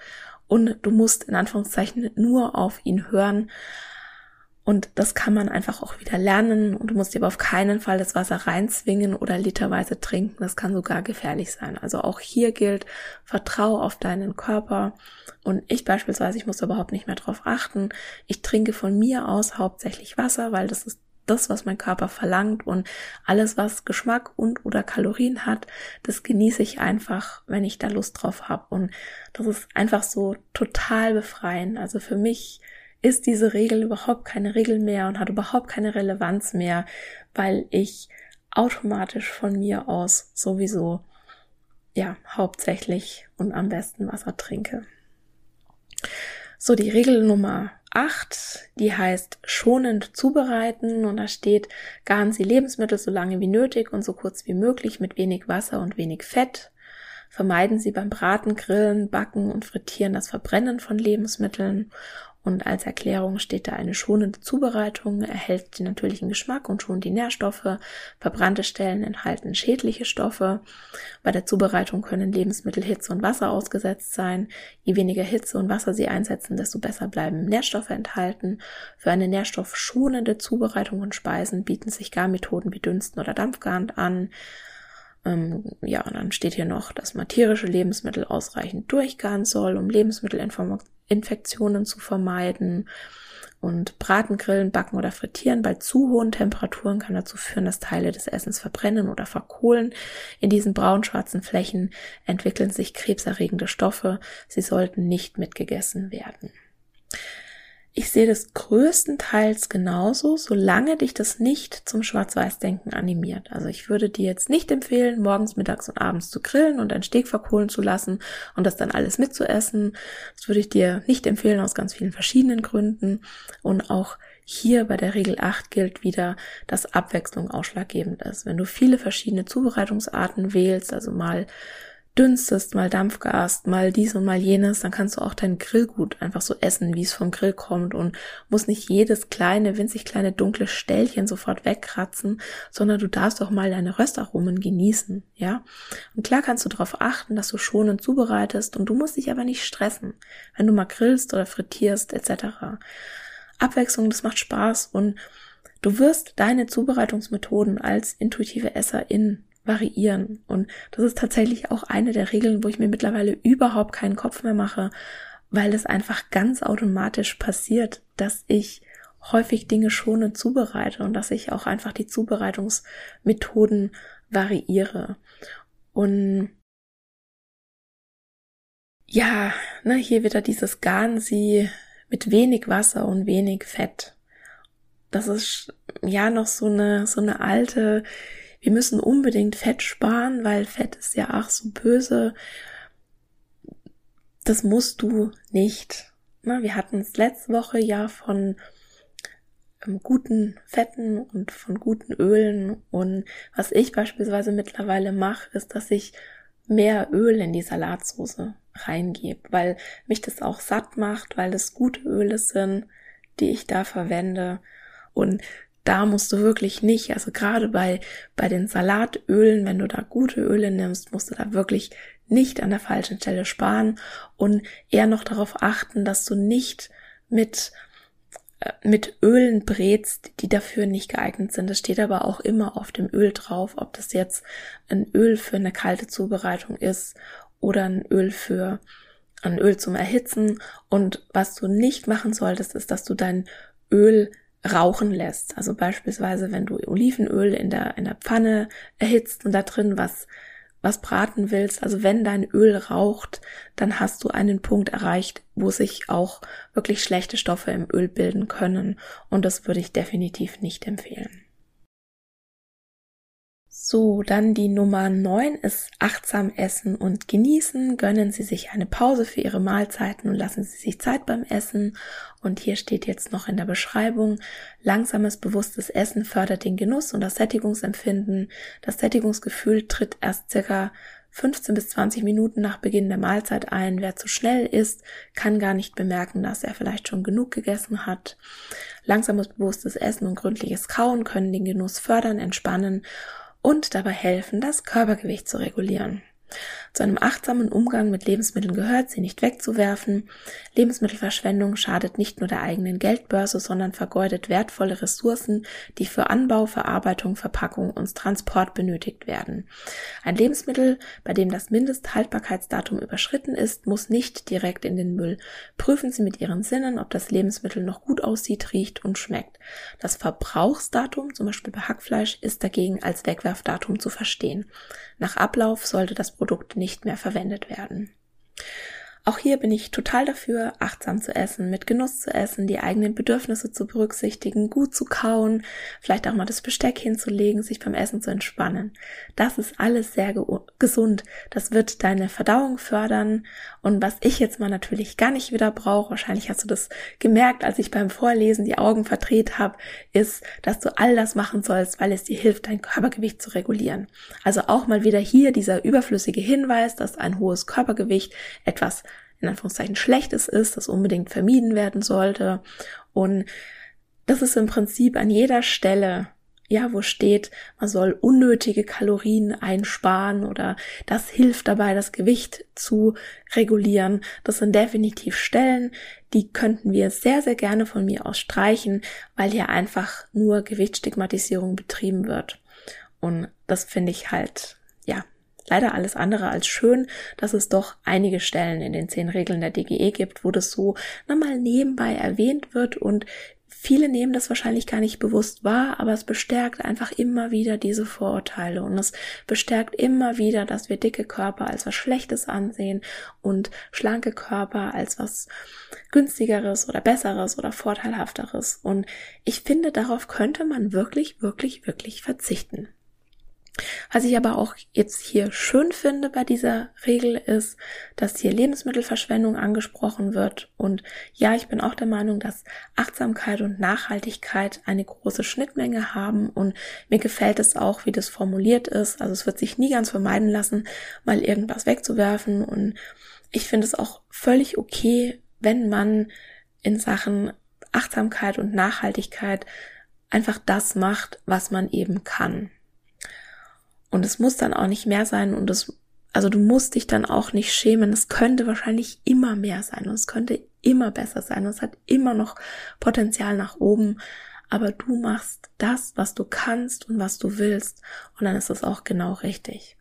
Und du musst in Anführungszeichen nur auf ihn hören. Und das kann man einfach auch wieder lernen. Und du musst dir aber auf keinen Fall das Wasser reinzwingen oder literweise trinken. Das kann sogar gefährlich sein. Also auch hier gilt, vertrau auf deinen Körper. Und ich beispielsweise, ich muss überhaupt nicht mehr drauf achten. Ich trinke von mir aus hauptsächlich Wasser, weil das ist das, was mein Körper verlangt und alles, was Geschmack und oder Kalorien hat, das genieße ich einfach, wenn ich da Lust drauf habe. Und das ist einfach so total befreiend. Also für mich ist diese Regel überhaupt keine Regel mehr und hat überhaupt keine Relevanz mehr, weil ich automatisch von mir aus sowieso ja hauptsächlich und am besten Wasser trinke. So, die Regel Nummer 8, die heißt schonend zubereiten und da steht, garen Sie Lebensmittel so lange wie nötig und so kurz wie möglich mit wenig Wasser und wenig Fett. Vermeiden Sie beim Braten, Grillen, Backen und Frittieren das Verbrennen von Lebensmitteln und als Erklärung steht da eine schonende Zubereitung, erhält den natürlichen Geschmack und schont die Nährstoffe. Verbrannte Stellen enthalten schädliche Stoffe. Bei der Zubereitung können Lebensmittel Hitze und Wasser ausgesetzt sein. Je weniger Hitze und Wasser sie einsetzen, desto besser bleiben Nährstoffe enthalten. Für eine nährstoffschonende Zubereitung von Speisen bieten sich Garmethoden wie Dünsten oder Dampfgaren an. Ähm, ja, und dann steht hier noch, dass man tierische Lebensmittel ausreichend durchgaren soll, um Lebensmittelinfektionen zu vermeiden. Und Braten, Grillen, Backen oder Frittieren bei zu hohen Temperaturen kann dazu führen, dass Teile des Essens verbrennen oder verkohlen. In diesen braun-schwarzen Flächen entwickeln sich krebserregende Stoffe. Sie sollten nicht mitgegessen werden. Ich sehe das größtenteils genauso, solange dich das nicht zum Schwarz-Weiß-Denken animiert. Also ich würde dir jetzt nicht empfehlen, morgens, mittags und abends zu grillen und ein Steak verkohlen zu lassen und das dann alles mitzuessen. Das würde ich dir nicht empfehlen aus ganz vielen verschiedenen Gründen. Und auch hier bei der Regel 8 gilt wieder, dass Abwechslung ausschlaggebend ist. Wenn du viele verschiedene Zubereitungsarten wählst, also mal dünstest, mal Dampfgast, mal dies und mal jenes, dann kannst du auch dein Grillgut einfach so essen, wie es vom Grill kommt und musst nicht jedes kleine, winzig kleine dunkle Ställchen sofort wegkratzen, sondern du darfst auch mal deine Röstaromen genießen, ja? Und klar kannst du darauf achten, dass du schonend zubereitest und du musst dich aber nicht stressen, wenn du mal grillst oder frittierst etc. Abwechslung, das macht Spaß und Du wirst deine Zubereitungsmethoden als intuitive Esserin variieren. Und das ist tatsächlich auch eine der Regeln, wo ich mir mittlerweile überhaupt keinen Kopf mehr mache, weil es einfach ganz automatisch passiert, dass ich häufig Dinge schonend zubereite und dass ich auch einfach die Zubereitungsmethoden variiere. Und ja, ne, hier wieder dieses Garnsi mit wenig Wasser und wenig Fett. Das ist ja noch so eine, so eine alte, wir müssen unbedingt Fett sparen, weil Fett ist ja ach so böse. Das musst du nicht. Na, wir hatten es letzte Woche ja von ähm, guten Fetten und von guten Ölen. Und was ich beispielsweise mittlerweile mache, ist, dass ich mehr Öl in die Salatsauce reingebe, weil mich das auch satt macht, weil es gute Öle sind, die ich da verwende. Und da musst du wirklich nicht, also gerade bei, bei den Salatölen, wenn du da gute Öle nimmst, musst du da wirklich nicht an der falschen Stelle sparen und eher noch darauf achten, dass du nicht mit mit Ölen brätst, die dafür nicht geeignet sind. Das steht aber auch immer auf dem Öl drauf, ob das jetzt ein Öl für eine kalte Zubereitung ist oder ein Öl für ein Öl zum Erhitzen. Und was du nicht machen solltest, ist, dass du dein Öl rauchen lässt. Also beispielsweise, wenn du Olivenöl in der, in der Pfanne erhitzt und da drin was was braten willst, also wenn dein Öl raucht, dann hast du einen Punkt erreicht, wo sich auch wirklich schlechte Stoffe im Öl bilden können. Und das würde ich definitiv nicht empfehlen. So, dann die Nummer 9 ist achtsam essen und genießen. Gönnen Sie sich eine Pause für Ihre Mahlzeiten und lassen Sie sich Zeit beim Essen. Und hier steht jetzt noch in der Beschreibung, langsames, bewusstes Essen fördert den Genuss und das Sättigungsempfinden. Das Sättigungsgefühl tritt erst circa 15 bis 20 Minuten nach Beginn der Mahlzeit ein. Wer zu schnell isst, kann gar nicht bemerken, dass er vielleicht schon genug gegessen hat. Langsames, bewusstes Essen und gründliches Kauen können den Genuss fördern, entspannen und dabei helfen, das Körpergewicht zu regulieren. Zu einem achtsamen Umgang mit Lebensmitteln gehört, sie nicht wegzuwerfen. Lebensmittelverschwendung schadet nicht nur der eigenen Geldbörse, sondern vergeudet wertvolle Ressourcen, die für Anbau, Verarbeitung, Verpackung und Transport benötigt werden. Ein Lebensmittel, bei dem das Mindesthaltbarkeitsdatum überschritten ist, muss nicht direkt in den Müll. Prüfen Sie mit Ihren Sinnen, ob das Lebensmittel noch gut aussieht, riecht und schmeckt. Das Verbrauchsdatum, zum Beispiel bei Hackfleisch, ist dagegen als Wegwerfdatum zu verstehen. Nach Ablauf sollte das Produkt nicht mehr verwendet werden. Auch hier bin ich total dafür, achtsam zu essen, mit Genuss zu essen, die eigenen Bedürfnisse zu berücksichtigen, gut zu kauen, vielleicht auch mal das Besteck hinzulegen, sich beim Essen zu entspannen. Das ist alles sehr ge gesund. Das wird deine Verdauung fördern. Und was ich jetzt mal natürlich gar nicht wieder brauche, wahrscheinlich hast du das gemerkt, als ich beim Vorlesen die Augen verdreht habe, ist, dass du all das machen sollst, weil es dir hilft, dein Körpergewicht zu regulieren. Also auch mal wieder hier dieser überflüssige Hinweis, dass ein hohes Körpergewicht etwas in Anführungszeichen Schlechtes ist, das unbedingt vermieden werden sollte. Und das ist im Prinzip an jeder Stelle, ja, wo steht, man soll unnötige Kalorien einsparen oder das hilft dabei, das Gewicht zu regulieren. Das sind definitiv Stellen, die könnten wir sehr, sehr gerne von mir aus streichen, weil hier einfach nur Gewichtsstigmatisierung betrieben wird. Und das finde ich halt, leider alles andere als schön, dass es doch einige Stellen in den zehn Regeln der DGE gibt, wo das so nochmal nebenbei erwähnt wird und viele nehmen das wahrscheinlich gar nicht bewusst wahr, aber es bestärkt einfach immer wieder diese Vorurteile und es bestärkt immer wieder, dass wir dicke Körper als was Schlechtes ansehen und schlanke Körper als was günstigeres oder besseres oder vorteilhafteres. Und ich finde, darauf könnte man wirklich, wirklich, wirklich verzichten. Was ich aber auch jetzt hier schön finde bei dieser Regel ist, dass hier Lebensmittelverschwendung angesprochen wird. Und ja, ich bin auch der Meinung, dass Achtsamkeit und Nachhaltigkeit eine große Schnittmenge haben. Und mir gefällt es auch, wie das formuliert ist. Also es wird sich nie ganz vermeiden lassen, mal irgendwas wegzuwerfen. Und ich finde es auch völlig okay, wenn man in Sachen Achtsamkeit und Nachhaltigkeit einfach das macht, was man eben kann. Und es muss dann auch nicht mehr sein und es, also du musst dich dann auch nicht schämen. Es könnte wahrscheinlich immer mehr sein und es könnte immer besser sein und es hat immer noch Potenzial nach oben. aber du machst das, was du kannst und was du willst und dann ist es auch genau richtig.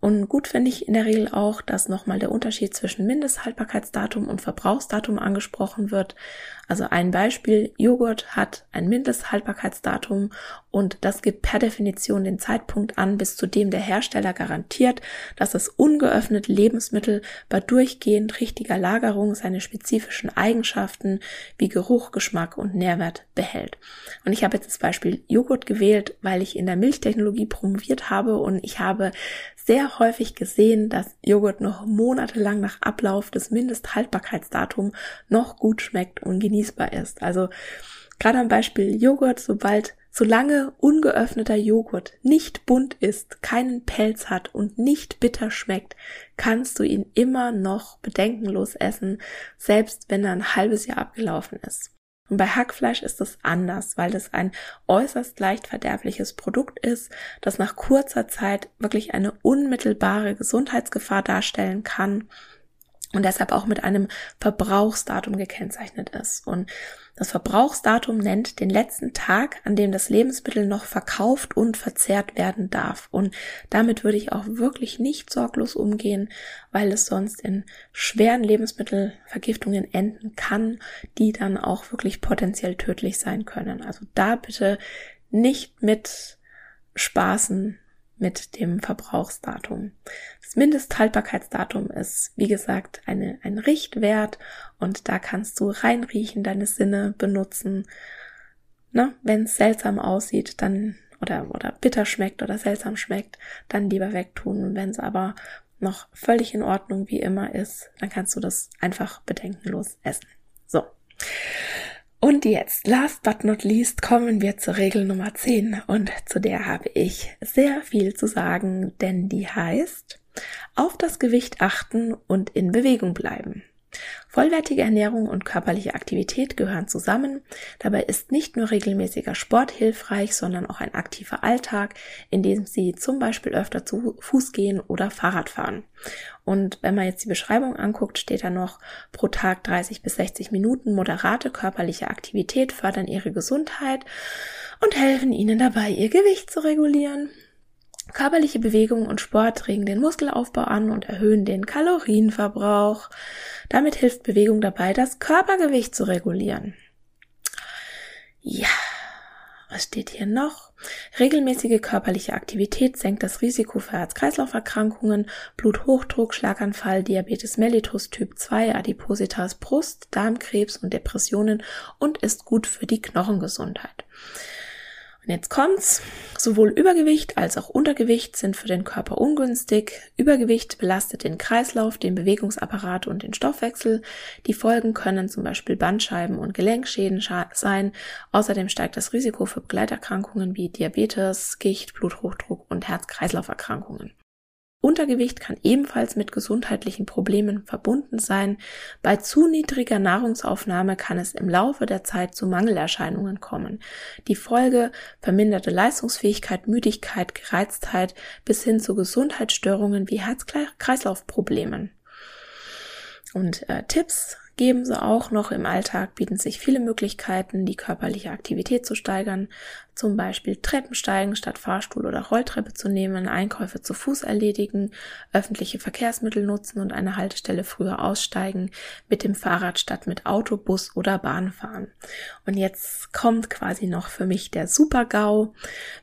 Und gut finde ich in der Regel auch, dass nochmal der Unterschied zwischen Mindesthaltbarkeitsdatum und Verbrauchsdatum angesprochen wird. Also ein Beispiel, Joghurt hat ein Mindesthaltbarkeitsdatum und das gibt per Definition den Zeitpunkt an, bis zu dem der Hersteller garantiert, dass das ungeöffnete Lebensmittel bei durchgehend richtiger Lagerung seine spezifischen Eigenschaften wie Geruch, Geschmack und Nährwert behält. Und ich habe jetzt das Beispiel Joghurt gewählt, weil ich in der Milchtechnologie promoviert habe und ich habe sehr häufig gesehen, dass Joghurt noch monatelang nach Ablauf des Mindesthaltbarkeitsdatums noch gut schmeckt und genießbar ist. Also gerade am Beispiel Joghurt, sobald solange ungeöffneter Joghurt nicht bunt ist, keinen Pelz hat und nicht bitter schmeckt, kannst du ihn immer noch bedenkenlos essen, selbst wenn er ein halbes Jahr abgelaufen ist. Und bei Hackfleisch ist es anders, weil es ein äußerst leicht verderbliches Produkt ist, das nach kurzer Zeit wirklich eine unmittelbare Gesundheitsgefahr darstellen kann und deshalb auch mit einem Verbrauchsdatum gekennzeichnet ist. Und das Verbrauchsdatum nennt den letzten Tag, an dem das Lebensmittel noch verkauft und verzehrt werden darf. Und damit würde ich auch wirklich nicht sorglos umgehen, weil es sonst in schweren Lebensmittelvergiftungen enden kann, die dann auch wirklich potenziell tödlich sein können. Also da bitte nicht mit Spaßen mit dem Verbrauchsdatum. Das Mindesthaltbarkeitsdatum ist, wie gesagt, eine, ein Richtwert und da kannst du reinriechen, deine Sinne benutzen. Ne? Wenn es seltsam aussieht, dann oder, oder bitter schmeckt oder seltsam schmeckt, dann lieber wegtun. Und wenn es aber noch völlig in Ordnung wie immer ist, dann kannst du das einfach bedenkenlos essen. So. Und jetzt, last but not least, kommen wir zur Regel Nummer 10 und zu der habe ich sehr viel zu sagen, denn die heißt, auf das Gewicht achten und in Bewegung bleiben. Vollwertige Ernährung und körperliche Aktivität gehören zusammen. Dabei ist nicht nur regelmäßiger Sport hilfreich, sondern auch ein aktiver Alltag, in dem Sie zum Beispiel öfter zu Fuß gehen oder Fahrrad fahren. Und wenn man jetzt die Beschreibung anguckt, steht da noch pro Tag 30 bis 60 Minuten moderate körperliche Aktivität fördern Ihre Gesundheit und helfen Ihnen dabei, Ihr Gewicht zu regulieren. Körperliche Bewegung und Sport regen den Muskelaufbau an und erhöhen den Kalorienverbrauch. Damit hilft Bewegung dabei, das Körpergewicht zu regulieren. Ja, was steht hier noch? Regelmäßige körperliche Aktivität senkt das Risiko für Herz-Kreislauf-Erkrankungen, Bluthochdruck, Schlaganfall, Diabetes mellitus Typ 2, Adipositas, Brust, Darmkrebs und Depressionen und ist gut für die Knochengesundheit. Und jetzt kommt's. Sowohl Übergewicht als auch Untergewicht sind für den Körper ungünstig. Übergewicht belastet den Kreislauf, den Bewegungsapparat und den Stoffwechsel. Die Folgen können zum Beispiel Bandscheiben- und Gelenkschäden sein. Außerdem steigt das Risiko für Begleiterkrankungen wie Diabetes, Gicht, Bluthochdruck und Herz-Kreislauf-Erkrankungen. Untergewicht kann ebenfalls mit gesundheitlichen Problemen verbunden sein. Bei zu niedriger Nahrungsaufnahme kann es im Laufe der Zeit zu Mangelerscheinungen kommen. Die Folge verminderte Leistungsfähigkeit, Müdigkeit, Gereiztheit bis hin zu Gesundheitsstörungen wie Herz-Kreislauf-Problemen. Und äh, Tipps geben sie auch noch im Alltag, bieten sich viele Möglichkeiten, die körperliche Aktivität zu steigern, zum Beispiel Treppensteigen statt Fahrstuhl oder Rolltreppe zu nehmen, Einkäufe zu Fuß erledigen, öffentliche Verkehrsmittel nutzen und eine Haltestelle früher aussteigen, mit dem Fahrrad statt mit Auto, Bus oder Bahn fahren. Und jetzt kommt quasi noch für mich der Super-GAU.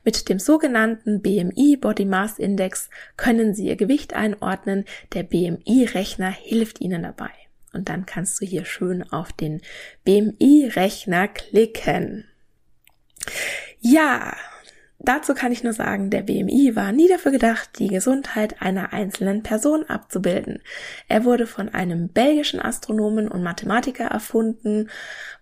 Mit dem sogenannten BMI Body Mass Index können Sie Ihr Gewicht einordnen. Der BMI-Rechner hilft Ihnen dabei. Und dann kannst du hier schön auf den BMI-Rechner klicken. Ja, dazu kann ich nur sagen, der BMI war nie dafür gedacht, die Gesundheit einer einzelnen Person abzubilden. Er wurde von einem belgischen Astronomen und Mathematiker erfunden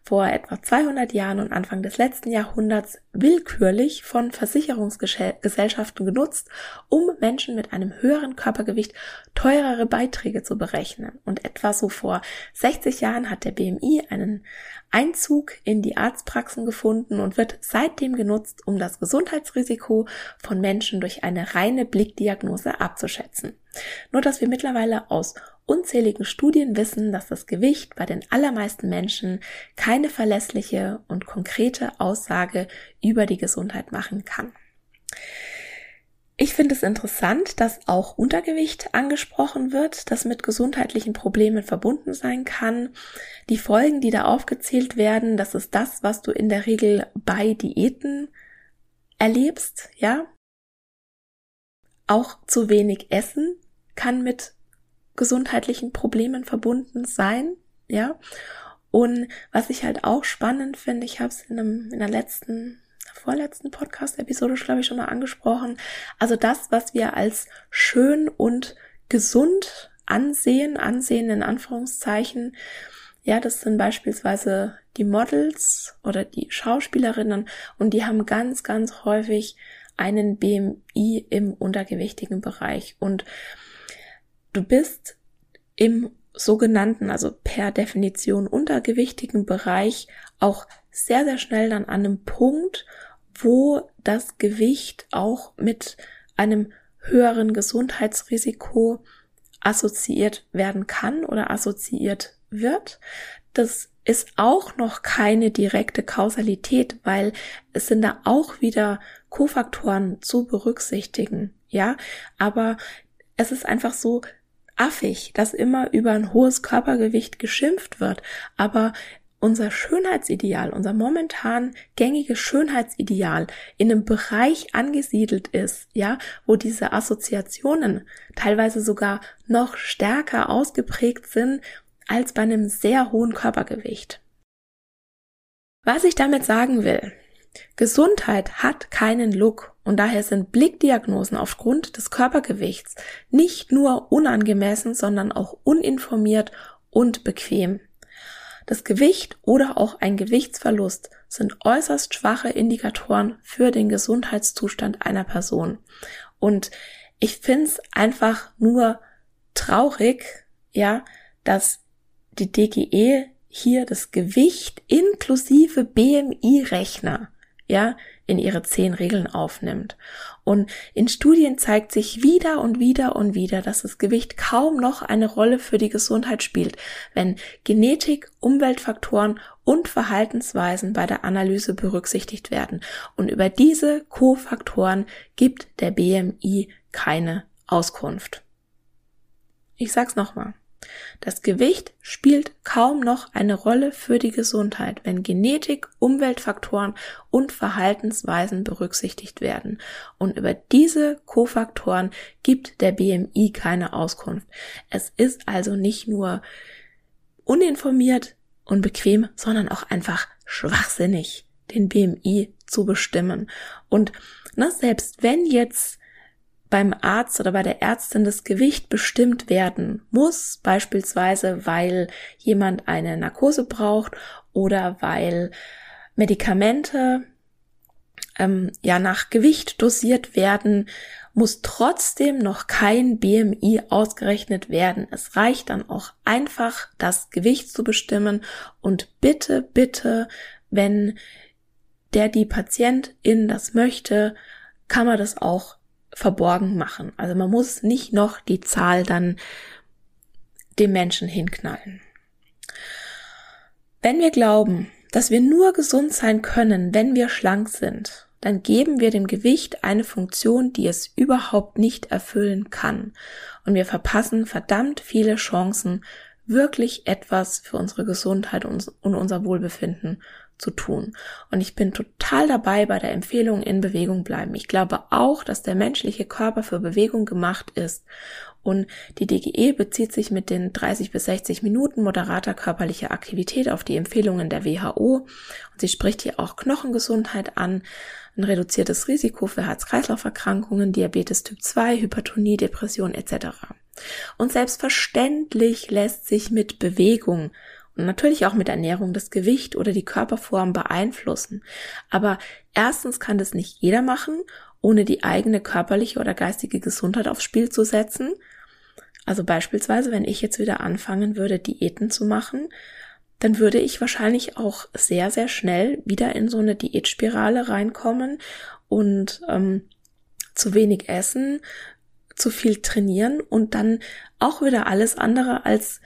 vor etwa 200 Jahren und Anfang des letzten Jahrhunderts willkürlich von Versicherungsgesellschaften genutzt, um Menschen mit einem höheren Körpergewicht teurere Beiträge zu berechnen. Und etwa so vor 60 Jahren hat der BMI einen Einzug in die Arztpraxen gefunden und wird seitdem genutzt, um das Gesundheitsrisiko von Menschen durch eine reine Blickdiagnose abzuschätzen. Nur dass wir mittlerweile aus unzähligen Studien wissen, dass das Gewicht bei den allermeisten Menschen keine verlässliche und konkrete Aussage über die Gesundheit machen kann. Ich finde es interessant, dass auch Untergewicht angesprochen wird, das mit gesundheitlichen Problemen verbunden sein kann. Die Folgen, die da aufgezählt werden, das ist das, was du in der Regel bei Diäten erlebst, ja. Auch zu wenig Essen kann mit gesundheitlichen Problemen verbunden sein, ja. Und was ich halt auch spannend finde, ich habe es in, in der letzten vorletzten Podcast-Episode, glaube ich, schon mal angesprochen. Also das, was wir als schön und gesund ansehen, ansehen in Anführungszeichen, ja, das sind beispielsweise die Models oder die Schauspielerinnen und die haben ganz, ganz häufig einen BMI im untergewichtigen Bereich und du bist im sogenannten, also per Definition untergewichtigen Bereich auch sehr, sehr schnell dann an einem Punkt, wo das Gewicht auch mit einem höheren Gesundheitsrisiko assoziiert werden kann oder assoziiert wird. Das ist auch noch keine direkte Kausalität, weil es sind da auch wieder Kofaktoren zu berücksichtigen, ja, aber es ist einfach so affig, dass immer über ein hohes Körpergewicht geschimpft wird, aber unser Schönheitsideal, unser momentan gängiges Schönheitsideal in einem Bereich angesiedelt ist, ja, wo diese Assoziationen teilweise sogar noch stärker ausgeprägt sind als bei einem sehr hohen Körpergewicht. Was ich damit sagen will, Gesundheit hat keinen Look und daher sind Blickdiagnosen aufgrund des Körpergewichts nicht nur unangemessen, sondern auch uninformiert und bequem. Das Gewicht oder auch ein Gewichtsverlust sind äußerst schwache Indikatoren für den Gesundheitszustand einer Person. Und ich find's einfach nur traurig, ja, dass die DGE hier das Gewicht inklusive BMI-Rechner, ja, in ihre zehn Regeln aufnimmt. Und in Studien zeigt sich wieder und wieder und wieder, dass das Gewicht kaum noch eine Rolle für die Gesundheit spielt, wenn Genetik, Umweltfaktoren und Verhaltensweisen bei der Analyse berücksichtigt werden. Und über diese Co-Faktoren gibt der BMI keine Auskunft. Ich sag's nochmal. Das Gewicht spielt kaum noch eine Rolle für die Gesundheit, wenn Genetik, Umweltfaktoren und Verhaltensweisen berücksichtigt werden. Und über diese Kofaktoren gibt der BMI keine Auskunft. Es ist also nicht nur uninformiert und bequem, sondern auch einfach schwachsinnig, den BMI zu bestimmen. Und na, selbst wenn jetzt beim Arzt oder bei der Ärztin das Gewicht bestimmt werden muss, beispielsweise weil jemand eine Narkose braucht oder weil Medikamente ähm, ja nach Gewicht dosiert werden, muss trotzdem noch kein BMI ausgerechnet werden. Es reicht dann auch einfach, das Gewicht zu bestimmen und bitte, bitte, wenn der die Patientin das möchte, kann man das auch verborgen machen. Also man muss nicht noch die Zahl dann dem Menschen hinknallen. Wenn wir glauben, dass wir nur gesund sein können, wenn wir schlank sind, dann geben wir dem Gewicht eine Funktion, die es überhaupt nicht erfüllen kann. Und wir verpassen verdammt viele Chancen, wirklich etwas für unsere Gesundheit und unser Wohlbefinden zu tun. Und ich bin total dabei bei der Empfehlung in Bewegung bleiben. Ich glaube auch, dass der menschliche Körper für Bewegung gemacht ist. Und die DGE bezieht sich mit den 30 bis 60 Minuten moderater körperlicher Aktivität auf die Empfehlungen der WHO. Und sie spricht hier auch Knochengesundheit an, ein reduziertes Risiko für Herz-Kreislauf-Erkrankungen, Diabetes Typ 2, Hypertonie, Depression etc. Und selbstverständlich lässt sich mit Bewegung natürlich auch mit Ernährung das Gewicht oder die Körperform beeinflussen. Aber erstens kann das nicht jeder machen, ohne die eigene körperliche oder geistige Gesundheit aufs Spiel zu setzen. Also beispielsweise, wenn ich jetzt wieder anfangen würde, Diäten zu machen, dann würde ich wahrscheinlich auch sehr, sehr schnell wieder in so eine Diätspirale reinkommen und ähm, zu wenig essen, zu viel trainieren und dann auch wieder alles andere als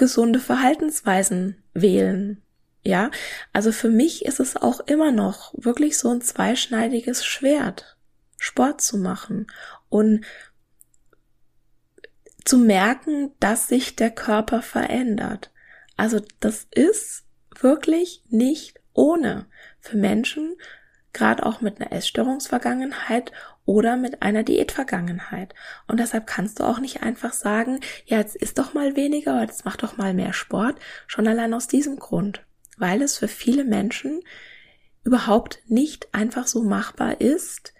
gesunde Verhaltensweisen wählen. Ja, also für mich ist es auch immer noch wirklich so ein zweischneidiges Schwert, Sport zu machen und zu merken, dass sich der Körper verändert. Also das ist wirklich nicht ohne für Menschen, gerade auch mit einer Essstörungsvergangenheit oder mit einer Diätvergangenheit. Und deshalb kannst du auch nicht einfach sagen, ja, jetzt isst doch mal weniger oder jetzt mach doch mal mehr Sport, schon allein aus diesem Grund, weil es für viele Menschen überhaupt nicht einfach so machbar ist,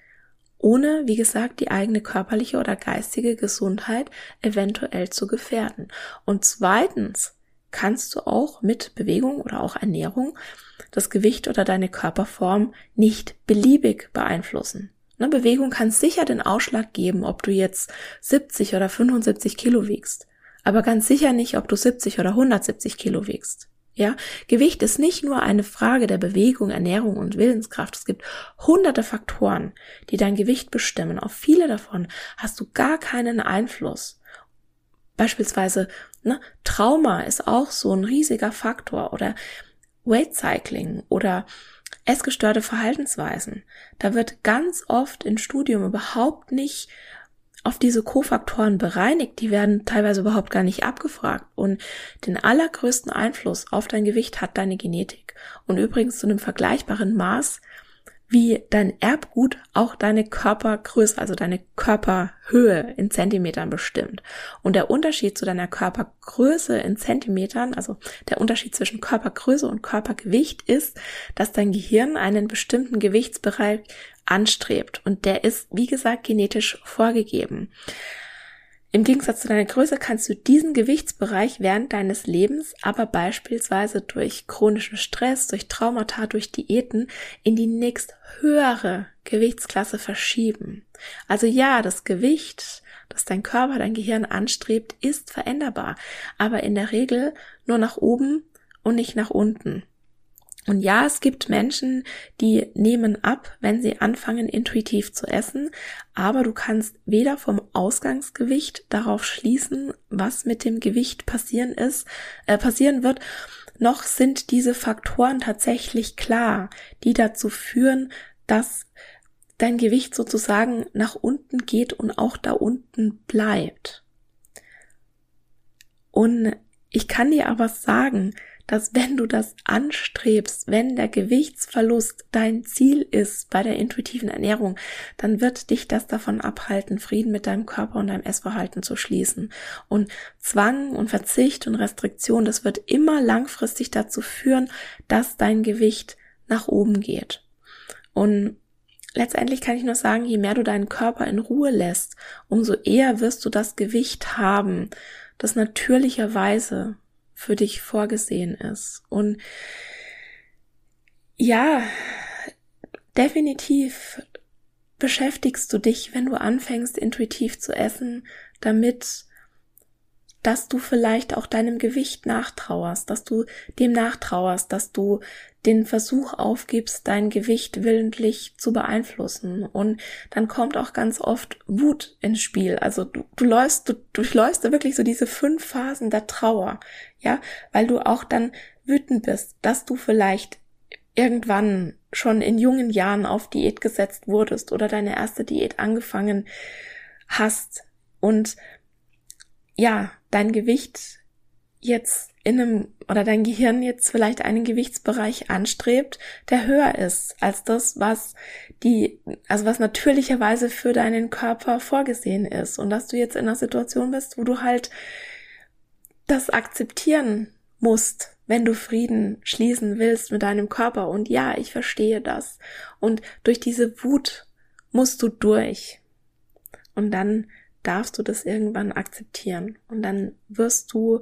ohne, wie gesagt, die eigene körperliche oder geistige Gesundheit eventuell zu gefährden. Und zweitens kannst du auch mit Bewegung oder auch Ernährung das Gewicht oder deine Körperform nicht beliebig beeinflussen. Eine Bewegung kann sicher den Ausschlag geben, ob du jetzt 70 oder 75 Kilo wiegst, aber ganz sicher nicht, ob du 70 oder 170 Kilo wiegst. Ja, Gewicht ist nicht nur eine Frage der Bewegung, Ernährung und Willenskraft. Es gibt hunderte Faktoren, die dein Gewicht bestimmen. Auf viele davon hast du gar keinen Einfluss. Beispielsweise, ne, Trauma ist auch so ein riesiger Faktor oder Weight Cycling oder essgestörte Verhaltensweisen. Da wird ganz oft im Studium überhaupt nicht auf diese Kofaktoren bereinigt, die werden teilweise überhaupt gar nicht abgefragt. Und den allergrößten Einfluss auf dein Gewicht hat deine Genetik. Und übrigens zu einem vergleichbaren Maß wie dein Erbgut auch deine Körpergröße, also deine Körperhöhe in Zentimetern bestimmt. Und der Unterschied zu deiner Körpergröße in Zentimetern, also der Unterschied zwischen Körpergröße und Körpergewicht ist, dass dein Gehirn einen bestimmten Gewichtsbereich anstrebt. Und der ist, wie gesagt, genetisch vorgegeben. Im Gegensatz zu deiner Größe kannst du diesen Gewichtsbereich während deines Lebens aber beispielsweise durch chronischen Stress, durch Traumata, durch Diäten in die nächst höhere Gewichtsklasse verschieben. Also ja, das Gewicht, das dein Körper, dein Gehirn anstrebt, ist veränderbar, aber in der Regel nur nach oben und nicht nach unten. Und ja, es gibt Menschen, die nehmen ab, wenn sie anfangen, intuitiv zu essen, aber du kannst weder vom Ausgangsgewicht darauf schließen, was mit dem Gewicht passieren ist, äh, passieren wird, noch sind diese Faktoren tatsächlich klar, die dazu führen, dass dein Gewicht sozusagen nach unten geht und auch da unten bleibt. Und ich kann dir aber sagen, dass wenn du das anstrebst, wenn der Gewichtsverlust dein Ziel ist bei der intuitiven Ernährung, dann wird dich das davon abhalten, Frieden mit deinem Körper und deinem Essverhalten zu schließen. Und Zwang und Verzicht und Restriktion, das wird immer langfristig dazu führen, dass dein Gewicht nach oben geht. Und letztendlich kann ich nur sagen, je mehr du deinen Körper in Ruhe lässt, umso eher wirst du das Gewicht haben, das natürlicherweise für dich vorgesehen ist. Und ja, definitiv beschäftigst du dich, wenn du anfängst, intuitiv zu essen, damit dass du vielleicht auch deinem Gewicht nachtrauerst, dass du dem nachtrauerst, dass du den Versuch aufgibst, dein Gewicht willentlich zu beeinflussen. Und dann kommt auch ganz oft Wut ins Spiel. Also du, du läufst, du durchläufst wirklich so diese fünf Phasen der Trauer, ja, weil du auch dann wütend bist, dass du vielleicht irgendwann schon in jungen Jahren auf Diät gesetzt wurdest oder deine erste Diät angefangen hast und ja, dein Gewicht jetzt in einem oder dein Gehirn jetzt vielleicht einen Gewichtsbereich anstrebt, der höher ist als das, was die, also was natürlicherweise für deinen Körper vorgesehen ist und dass du jetzt in einer Situation bist, wo du halt das akzeptieren musst, wenn du Frieden schließen willst mit deinem Körper. Und ja, ich verstehe das. Und durch diese Wut musst du durch. Und dann darfst du das irgendwann akzeptieren. Und dann wirst du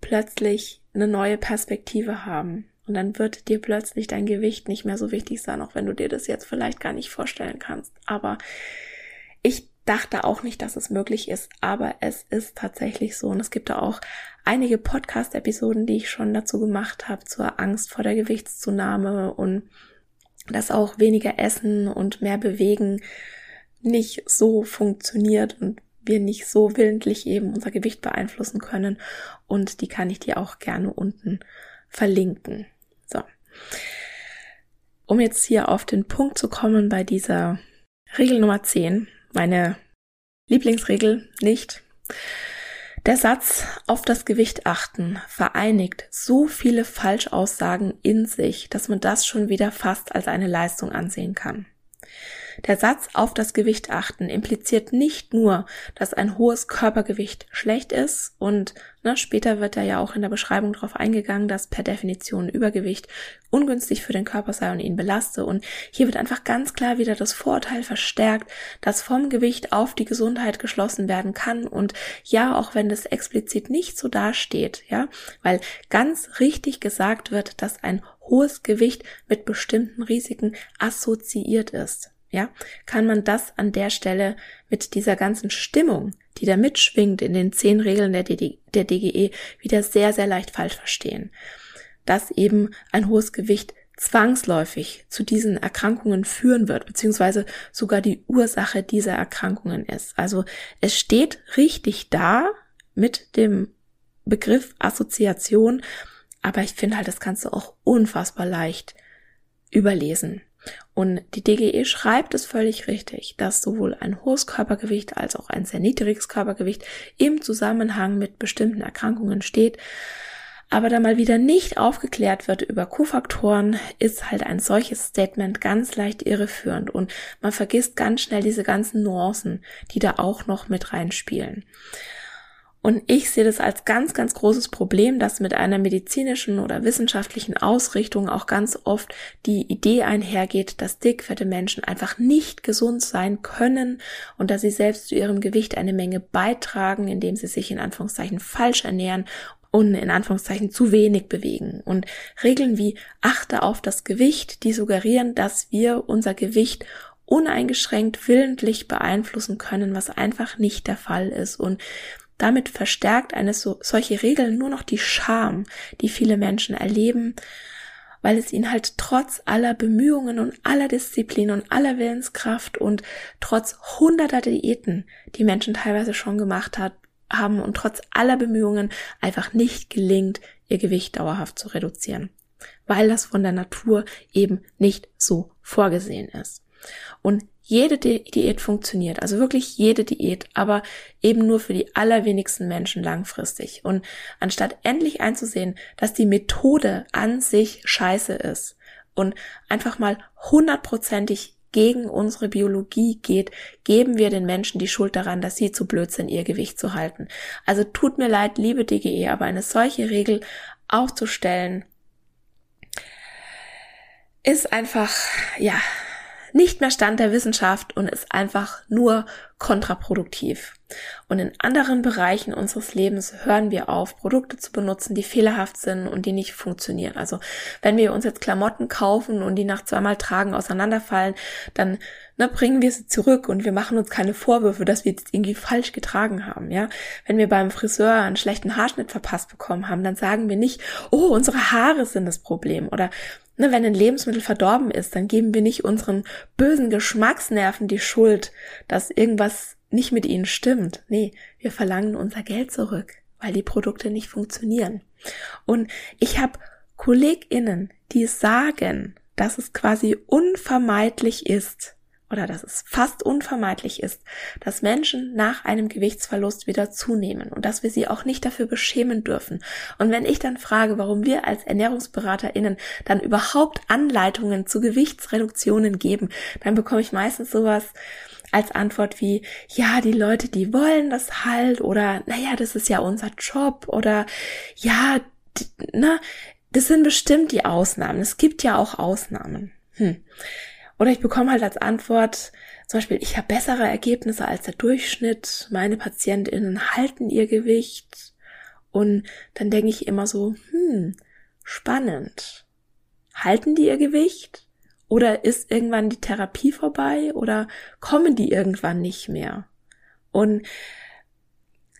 plötzlich eine neue Perspektive haben. Und dann wird dir plötzlich dein Gewicht nicht mehr so wichtig sein, auch wenn du dir das jetzt vielleicht gar nicht vorstellen kannst. Aber ich dachte auch nicht, dass es möglich ist, aber es ist tatsächlich so. Und es gibt da auch einige Podcast-Episoden, die ich schon dazu gemacht habe, zur Angst vor der Gewichtszunahme und dass auch weniger Essen und mehr Bewegen nicht so funktioniert und wir nicht so willentlich eben unser Gewicht beeinflussen können. Und die kann ich dir auch gerne unten verlinken. So. Um jetzt hier auf den Punkt zu kommen bei dieser Regel Nummer 10, meine Lieblingsregel nicht. Der Satz auf das Gewicht achten vereinigt so viele Falschaussagen in sich, dass man das schon wieder fast als eine Leistung ansehen kann. Der Satz auf das Gewicht achten impliziert nicht nur, dass ein hohes Körpergewicht schlecht ist und ne, später wird da ja auch in der Beschreibung darauf eingegangen, dass per Definition Übergewicht ungünstig für den Körper sei und ihn belaste. Und hier wird einfach ganz klar wieder das Vorurteil verstärkt, dass vom Gewicht auf die Gesundheit geschlossen werden kann. Und ja, auch wenn das explizit nicht so dasteht, ja, weil ganz richtig gesagt wird, dass ein hohes Gewicht mit bestimmten Risiken assoziiert ist ja, kann man das an der Stelle mit dieser ganzen Stimmung, die da mitschwingt in den zehn Regeln der, DD, der DGE, wieder sehr, sehr leicht falsch verstehen. Dass eben ein hohes Gewicht zwangsläufig zu diesen Erkrankungen führen wird, beziehungsweise sogar die Ursache dieser Erkrankungen ist. Also es steht richtig da mit dem Begriff Assoziation, aber ich finde halt, das kannst du auch unfassbar leicht überlesen. Und die DGE schreibt es völlig richtig, dass sowohl ein hohes Körpergewicht als auch ein sehr niedriges Körpergewicht im Zusammenhang mit bestimmten Erkrankungen steht. Aber da mal wieder nicht aufgeklärt wird über Kofaktoren, ist halt ein solches Statement ganz leicht irreführend und man vergisst ganz schnell diese ganzen Nuancen, die da auch noch mit reinspielen. Und ich sehe das als ganz, ganz großes Problem, dass mit einer medizinischen oder wissenschaftlichen Ausrichtung auch ganz oft die Idee einhergeht, dass dickfette Menschen einfach nicht gesund sein können und dass sie selbst zu ihrem Gewicht eine Menge beitragen, indem sie sich in Anführungszeichen falsch ernähren und in Anführungszeichen zu wenig bewegen. Und Regeln wie achte auf das Gewicht, die suggerieren, dass wir unser Gewicht uneingeschränkt willentlich beeinflussen können, was einfach nicht der Fall ist. Und damit verstärkt eine so, solche Regel nur noch die Scham, die viele Menschen erleben, weil es ihnen halt trotz aller Bemühungen und aller Disziplin und aller Willenskraft und trotz hunderter Diäten, die Menschen teilweise schon gemacht hat, haben und trotz aller Bemühungen einfach nicht gelingt, ihr Gewicht dauerhaft zu reduzieren, weil das von der Natur eben nicht so vorgesehen ist. Und jede Diät funktioniert, also wirklich jede Diät, aber eben nur für die allerwenigsten Menschen langfristig. Und anstatt endlich einzusehen, dass die Methode an sich scheiße ist und einfach mal hundertprozentig gegen unsere Biologie geht, geben wir den Menschen die Schuld daran, dass sie zu blöd sind, ihr Gewicht zu halten. Also tut mir leid, liebe DGE, aber eine solche Regel aufzustellen, ist einfach, ja, nicht mehr Stand der Wissenschaft und ist einfach nur kontraproduktiv. Und in anderen Bereichen unseres Lebens hören wir auf, Produkte zu benutzen, die fehlerhaft sind und die nicht funktionieren. Also wenn wir uns jetzt Klamotten kaufen und die nach zweimal Tragen auseinanderfallen, dann ne, bringen wir sie zurück und wir machen uns keine Vorwürfe, dass wir jetzt irgendwie falsch getragen haben. Ja, wenn wir beim Friseur einen schlechten Haarschnitt verpasst bekommen haben, dann sagen wir nicht, oh, unsere Haare sind das Problem oder Ne, wenn ein Lebensmittel verdorben ist, dann geben wir nicht unseren bösen Geschmacksnerven die Schuld, dass irgendwas nicht mit ihnen stimmt. Nee, wir verlangen unser Geld zurück, weil die Produkte nicht funktionieren. Und ich habe KollegInnen, die sagen, dass es quasi unvermeidlich ist, oder dass es fast unvermeidlich ist, dass Menschen nach einem Gewichtsverlust wieder zunehmen und dass wir sie auch nicht dafür beschämen dürfen. Und wenn ich dann frage, warum wir als Ernährungsberaterinnen dann überhaupt Anleitungen zu Gewichtsreduktionen geben, dann bekomme ich meistens sowas als Antwort wie, ja, die Leute, die wollen das halt oder, naja, das ist ja unser Job oder, ja, na, das sind bestimmt die Ausnahmen. Es gibt ja auch Ausnahmen. Hm. Oder ich bekomme halt als Antwort zum Beispiel, ich habe bessere Ergebnisse als der Durchschnitt, meine PatientInnen halten ihr Gewicht. Und dann denke ich immer so, hm, spannend. Halten die ihr Gewicht? Oder ist irgendwann die Therapie vorbei? Oder kommen die irgendwann nicht mehr? Und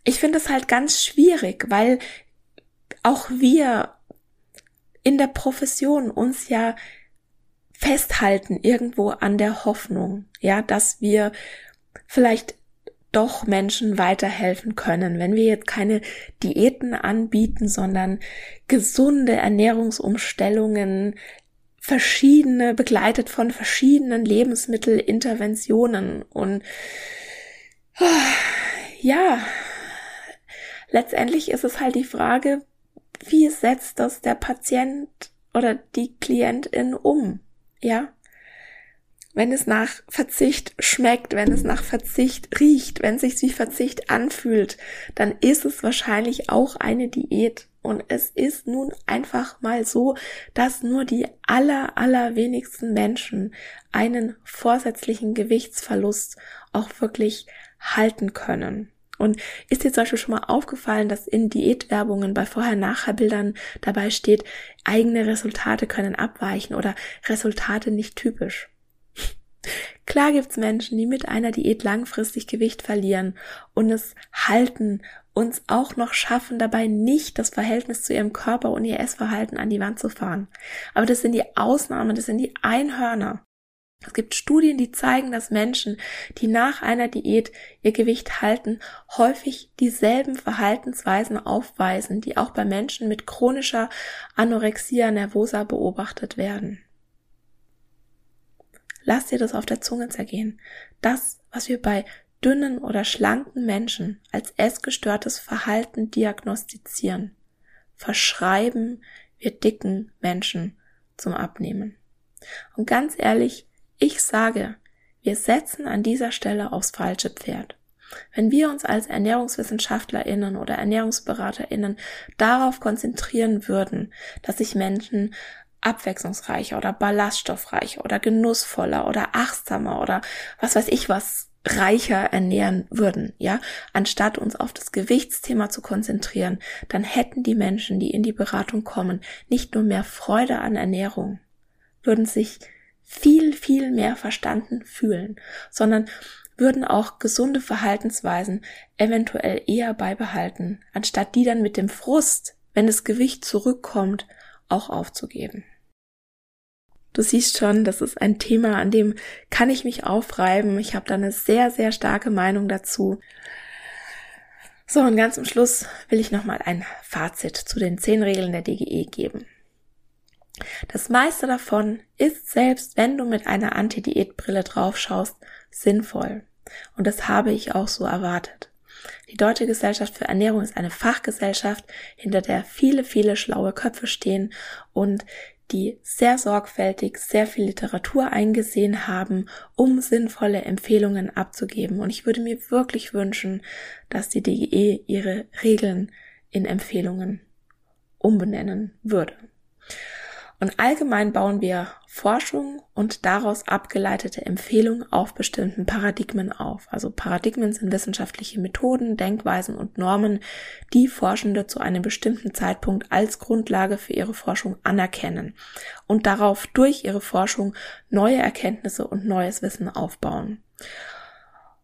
ich finde es halt ganz schwierig, weil auch wir in der Profession uns ja festhalten irgendwo an der Hoffnung, ja, dass wir vielleicht doch Menschen weiterhelfen können, wenn wir jetzt keine Diäten anbieten, sondern gesunde Ernährungsumstellungen, verschiedene, begleitet von verschiedenen Lebensmittelinterventionen und ja, letztendlich ist es halt die Frage, wie setzt das der Patient oder die Klientin um? Ja? Wenn es nach Verzicht schmeckt, wenn es nach Verzicht riecht, wenn es sich wie Verzicht anfühlt, dann ist es wahrscheinlich auch eine Diät. Und es ist nun einfach mal so, dass nur die aller, allerwenigsten Menschen einen vorsätzlichen Gewichtsverlust auch wirklich halten können. Und ist dir zum Beispiel schon mal aufgefallen, dass in Diätwerbungen bei Vorher-Nachher-Bildern dabei steht, eigene Resultate können abweichen oder Resultate nicht typisch? Klar gibt's Menschen, die mit einer Diät langfristig Gewicht verlieren und es halten, uns auch noch schaffen, dabei nicht das Verhältnis zu ihrem Körper und ihr Essverhalten an die Wand zu fahren. Aber das sind die Ausnahmen, das sind die Einhörner. Es gibt Studien, die zeigen, dass Menschen, die nach einer Diät ihr Gewicht halten, häufig dieselben Verhaltensweisen aufweisen, die auch bei Menschen mit chronischer Anorexia nervosa beobachtet werden. Lass dir das auf der Zunge zergehen. Das, was wir bei dünnen oder schlanken Menschen als essgestörtes Verhalten diagnostizieren, verschreiben wir dicken Menschen zum Abnehmen. Und ganz ehrlich, ich sage, wir setzen an dieser Stelle aufs falsche Pferd. Wenn wir uns als Ernährungswissenschaftlerinnen oder Ernährungsberaterinnen darauf konzentrieren würden, dass sich Menschen abwechslungsreicher oder ballaststoffreicher oder genussvoller oder achtsamer oder was weiß ich was reicher ernähren würden, ja, anstatt uns auf das Gewichtsthema zu konzentrieren, dann hätten die Menschen, die in die Beratung kommen, nicht nur mehr Freude an Ernährung, würden sich viel, viel mehr verstanden fühlen, sondern würden auch gesunde Verhaltensweisen eventuell eher beibehalten, anstatt die dann mit dem Frust, wenn das Gewicht zurückkommt, auch aufzugeben. Du siehst schon, das ist ein Thema, an dem kann ich mich aufreiben. Ich habe da eine sehr, sehr starke Meinung dazu. So, und ganz zum Schluss will ich nochmal ein Fazit zu den zehn Regeln der DGE geben. Das meiste davon ist, selbst wenn du mit einer Anti-Diät-Brille draufschaust, sinnvoll. Und das habe ich auch so erwartet. Die Deutsche Gesellschaft für Ernährung ist eine Fachgesellschaft, hinter der viele, viele schlaue Köpfe stehen und die sehr sorgfältig sehr viel Literatur eingesehen haben, um sinnvolle Empfehlungen abzugeben. Und ich würde mir wirklich wünschen, dass die DGE ihre Regeln in Empfehlungen umbenennen würde. Und allgemein bauen wir Forschung und daraus abgeleitete Empfehlungen auf bestimmten Paradigmen auf. Also Paradigmen sind wissenschaftliche Methoden, Denkweisen und Normen, die Forschende zu einem bestimmten Zeitpunkt als Grundlage für ihre Forschung anerkennen und darauf durch ihre Forschung neue Erkenntnisse und neues Wissen aufbauen.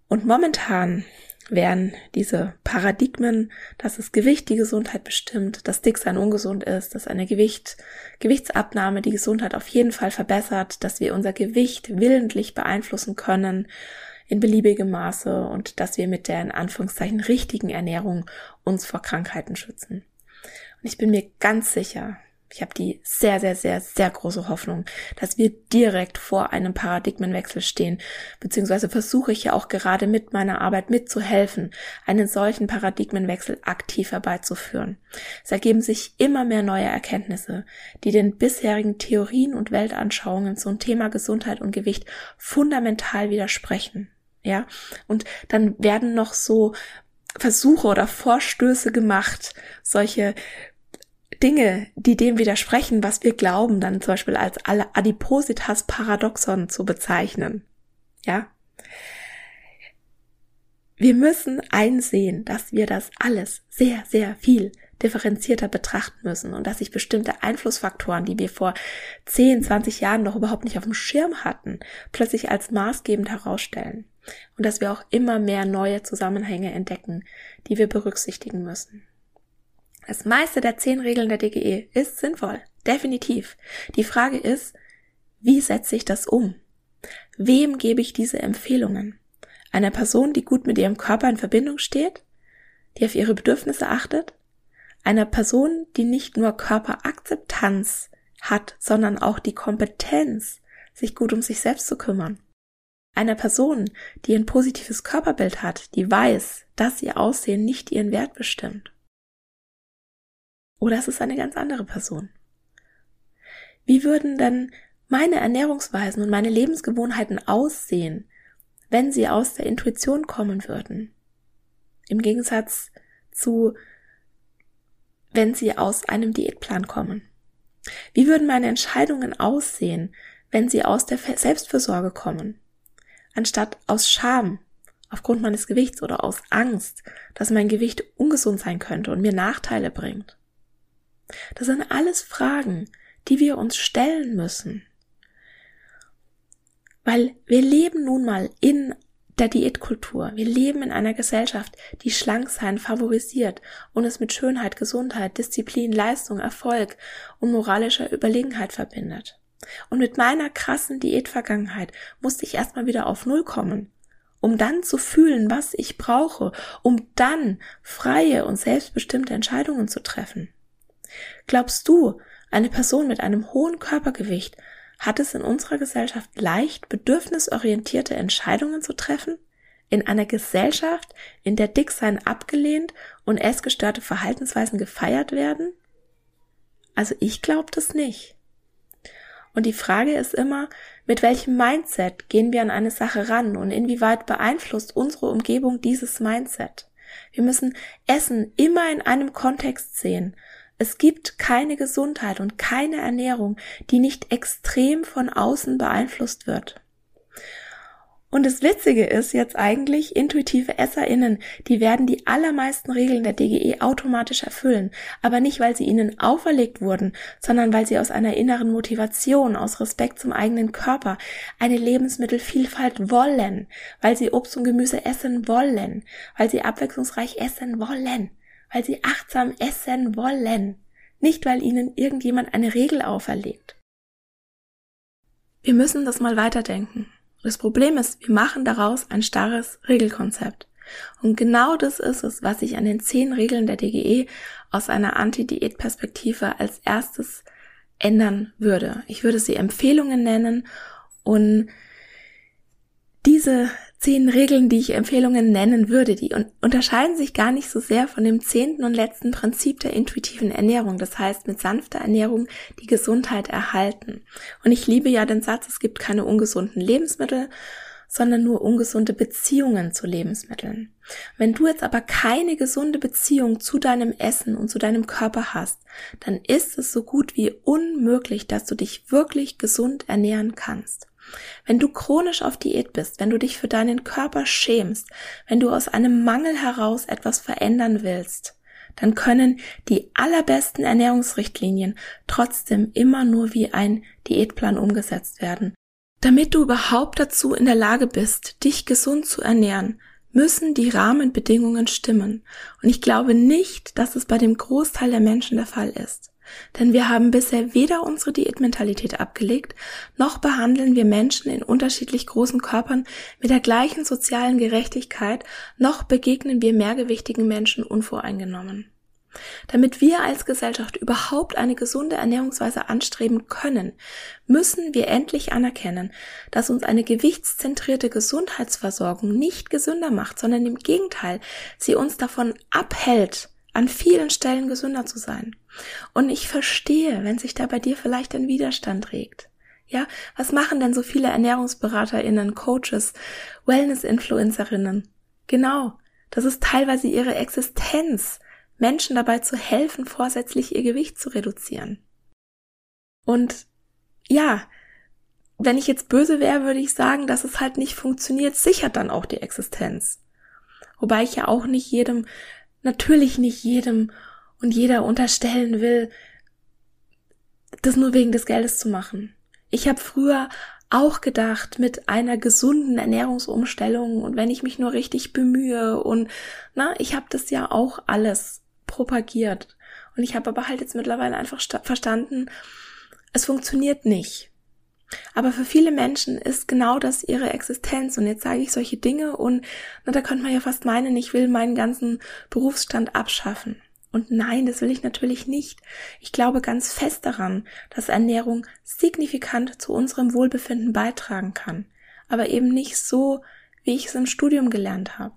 Und momentan wären diese Paradigmen, dass das Gewicht die Gesundheit bestimmt, dass Dicksein ungesund ist, dass eine Gewicht, Gewichtsabnahme die Gesundheit auf jeden Fall verbessert, dass wir unser Gewicht willentlich beeinflussen können in beliebigem Maße und dass wir mit der in Anführungszeichen richtigen Ernährung uns vor Krankheiten schützen. Und ich bin mir ganz sicher, ich habe die sehr, sehr, sehr, sehr große Hoffnung, dass wir direkt vor einem Paradigmenwechsel stehen, beziehungsweise versuche ich ja auch gerade mit meiner Arbeit mitzuhelfen, einen solchen Paradigmenwechsel aktiv herbeizuführen. Es ergeben sich immer mehr neue Erkenntnisse, die den bisherigen Theorien und Weltanschauungen zum Thema Gesundheit und Gewicht fundamental widersprechen. Ja, und dann werden noch so Versuche oder Vorstöße gemacht, solche Dinge, die dem widersprechen, was wir glauben, dann zum Beispiel als Adipositas-Paradoxon zu bezeichnen. Ja? Wir müssen einsehen, dass wir das alles sehr, sehr viel differenzierter betrachten müssen und dass sich bestimmte Einflussfaktoren, die wir vor 10, 20 Jahren noch überhaupt nicht auf dem Schirm hatten, plötzlich als maßgebend herausstellen und dass wir auch immer mehr neue Zusammenhänge entdecken, die wir berücksichtigen müssen. Das meiste der zehn Regeln der DGE ist sinnvoll, definitiv. Die Frage ist, wie setze ich das um? Wem gebe ich diese Empfehlungen? Einer Person, die gut mit ihrem Körper in Verbindung steht, die auf ihre Bedürfnisse achtet, einer Person, die nicht nur Körperakzeptanz hat, sondern auch die Kompetenz, sich gut um sich selbst zu kümmern. Einer Person, die ein positives Körperbild hat, die weiß, dass ihr Aussehen nicht ihren Wert bestimmt. Oder es ist eine ganz andere Person. Wie würden denn meine Ernährungsweisen und meine Lebensgewohnheiten aussehen, wenn sie aus der Intuition kommen würden? Im Gegensatz zu, wenn sie aus einem Diätplan kommen. Wie würden meine Entscheidungen aussehen, wenn sie aus der Selbstfürsorge kommen? Anstatt aus Scham aufgrund meines Gewichts oder aus Angst, dass mein Gewicht ungesund sein könnte und mir Nachteile bringt. Das sind alles Fragen, die wir uns stellen müssen. Weil wir leben nun mal in der Diätkultur. Wir leben in einer Gesellschaft, die Schlanksein favorisiert und es mit Schönheit, Gesundheit, Disziplin, Leistung, Erfolg und moralischer Überlegenheit verbindet. Und mit meiner krassen Diätvergangenheit musste ich erstmal wieder auf Null kommen, um dann zu fühlen, was ich brauche, um dann freie und selbstbestimmte Entscheidungen zu treffen. Glaubst du, eine Person mit einem hohen Körpergewicht hat es in unserer Gesellschaft leicht, bedürfnisorientierte Entscheidungen zu treffen? In einer Gesellschaft, in der Dicksein abgelehnt und essgestörte Verhaltensweisen gefeiert werden? Also ich glaube das nicht. Und die Frage ist immer, mit welchem Mindset gehen wir an eine Sache ran und inwieweit beeinflusst unsere Umgebung dieses Mindset? Wir müssen Essen immer in einem Kontext sehen es gibt keine Gesundheit und keine Ernährung, die nicht extrem von außen beeinflusst wird. Und das Witzige ist jetzt eigentlich, intuitive EsserInnen, die werden die allermeisten Regeln der DGE automatisch erfüllen. Aber nicht, weil sie ihnen auferlegt wurden, sondern weil sie aus einer inneren Motivation, aus Respekt zum eigenen Körper eine Lebensmittelvielfalt wollen, weil sie Obst und Gemüse essen wollen, weil sie abwechslungsreich essen wollen weil sie achtsam essen wollen, nicht weil ihnen irgendjemand eine Regel auferlegt. Wir müssen das mal weiterdenken. Das Problem ist, wir machen daraus ein starres Regelkonzept. Und genau das ist es, was ich an den zehn Regeln der DGE aus einer Anti-Diät-Perspektive als erstes ändern würde. Ich würde sie Empfehlungen nennen und diese zehn Regeln, die ich Empfehlungen nennen würde, die unterscheiden sich gar nicht so sehr von dem zehnten und letzten Prinzip der intuitiven Ernährung. Das heißt, mit sanfter Ernährung die Gesundheit erhalten. Und ich liebe ja den Satz, es gibt keine ungesunden Lebensmittel, sondern nur ungesunde Beziehungen zu Lebensmitteln. Wenn du jetzt aber keine gesunde Beziehung zu deinem Essen und zu deinem Körper hast, dann ist es so gut wie unmöglich, dass du dich wirklich gesund ernähren kannst. Wenn du chronisch auf Diät bist, wenn du dich für deinen Körper schämst, wenn du aus einem Mangel heraus etwas verändern willst, dann können die allerbesten Ernährungsrichtlinien trotzdem immer nur wie ein Diätplan umgesetzt werden. Damit du überhaupt dazu in der Lage bist, dich gesund zu ernähren, müssen die Rahmenbedingungen stimmen. Und ich glaube nicht, dass es bei dem Großteil der Menschen der Fall ist. Denn wir haben bisher weder unsere Diätmentalität abgelegt, noch behandeln wir Menschen in unterschiedlich großen Körpern mit der gleichen sozialen Gerechtigkeit, noch begegnen wir mehrgewichtigen Menschen unvoreingenommen. Damit wir als Gesellschaft überhaupt eine gesunde Ernährungsweise anstreben können, müssen wir endlich anerkennen, dass uns eine gewichtszentrierte Gesundheitsversorgung nicht gesünder macht, sondern im Gegenteil, sie uns davon abhält, an vielen Stellen gesünder zu sein. Und ich verstehe, wenn sich da bei dir vielleicht ein Widerstand regt. Ja, was machen denn so viele Ernährungsberaterinnen, Coaches, Wellness-Influencerinnen? Genau, das ist teilweise ihre Existenz, Menschen dabei zu helfen, vorsätzlich ihr Gewicht zu reduzieren. Und ja, wenn ich jetzt böse wäre, würde ich sagen, dass es halt nicht funktioniert, sichert dann auch die Existenz. Wobei ich ja auch nicht jedem natürlich nicht jedem und jeder unterstellen will, das nur wegen des Geldes zu machen. Ich habe früher auch gedacht, mit einer gesunden Ernährungsumstellung und wenn ich mich nur richtig bemühe und na, ich habe das ja auch alles propagiert und ich habe aber halt jetzt mittlerweile einfach verstanden, es funktioniert nicht. Aber für viele Menschen ist genau das ihre Existenz. Und jetzt sage ich solche Dinge und na, da könnte man ja fast meinen, ich will meinen ganzen Berufsstand abschaffen. Und nein, das will ich natürlich nicht. Ich glaube ganz fest daran, dass Ernährung signifikant zu unserem Wohlbefinden beitragen kann. Aber eben nicht so, wie ich es im Studium gelernt habe.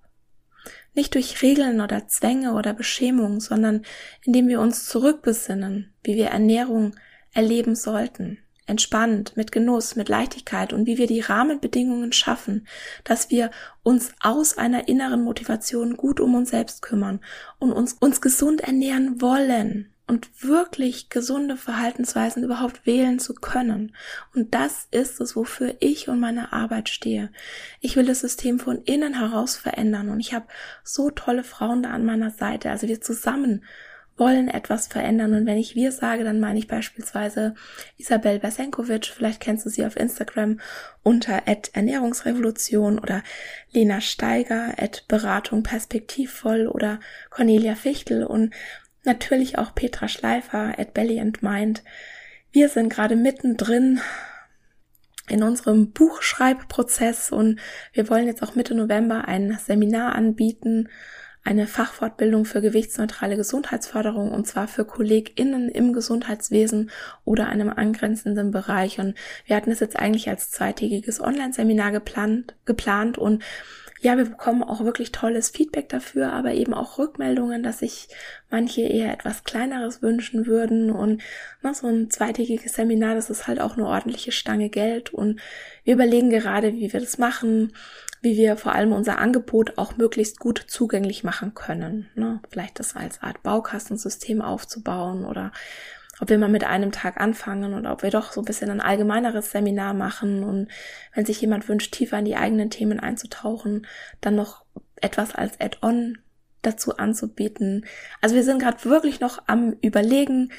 Nicht durch Regeln oder Zwänge oder Beschämung, sondern indem wir uns zurückbesinnen, wie wir Ernährung erleben sollten, entspannt, mit Genuss, mit Leichtigkeit und wie wir die Rahmenbedingungen schaffen, dass wir uns aus einer inneren Motivation gut um uns selbst kümmern und uns, uns gesund ernähren wollen und wirklich gesunde Verhaltensweisen überhaupt wählen zu können. Und das ist es, wofür ich und meine Arbeit stehe. Ich will das System von innen heraus verändern und ich habe so tolle Frauen da an meiner Seite. Also wir zusammen wollen etwas verändern. Und wenn ich wir sage, dann meine ich beispielsweise Isabel Besenkovic, vielleicht kennst du sie auf Instagram unter Ernährungsrevolution oder Lena Steiger, Beratung perspektivvoll oder Cornelia Fichtel und natürlich auch Petra Schleifer, Belly and Mind. Wir sind gerade mittendrin in unserem Buchschreibprozess und wir wollen jetzt auch Mitte November ein Seminar anbieten, eine Fachfortbildung für gewichtsneutrale Gesundheitsförderung und zwar für KollegInnen im Gesundheitswesen oder einem angrenzenden Bereich. Und wir hatten es jetzt eigentlich als zweitägiges Online-Seminar geplant, geplant und ja, wir bekommen auch wirklich tolles Feedback dafür, aber eben auch Rückmeldungen, dass sich manche eher etwas kleineres wünschen würden und na, so ein zweitägiges Seminar, das ist halt auch eine ordentliche Stange Geld und wir überlegen gerade, wie wir das machen, wie wir vor allem unser Angebot auch möglichst gut zugänglich machen können. Ne? Vielleicht das als Art Baukastensystem aufzubauen oder ob wir mal mit einem Tag anfangen oder ob wir doch so ein bisschen ein allgemeineres Seminar machen und wenn sich jemand wünscht, tiefer in die eigenen Themen einzutauchen, dann noch etwas als Add-on dazu anzubieten. Also wir sind gerade wirklich noch am Überlegen,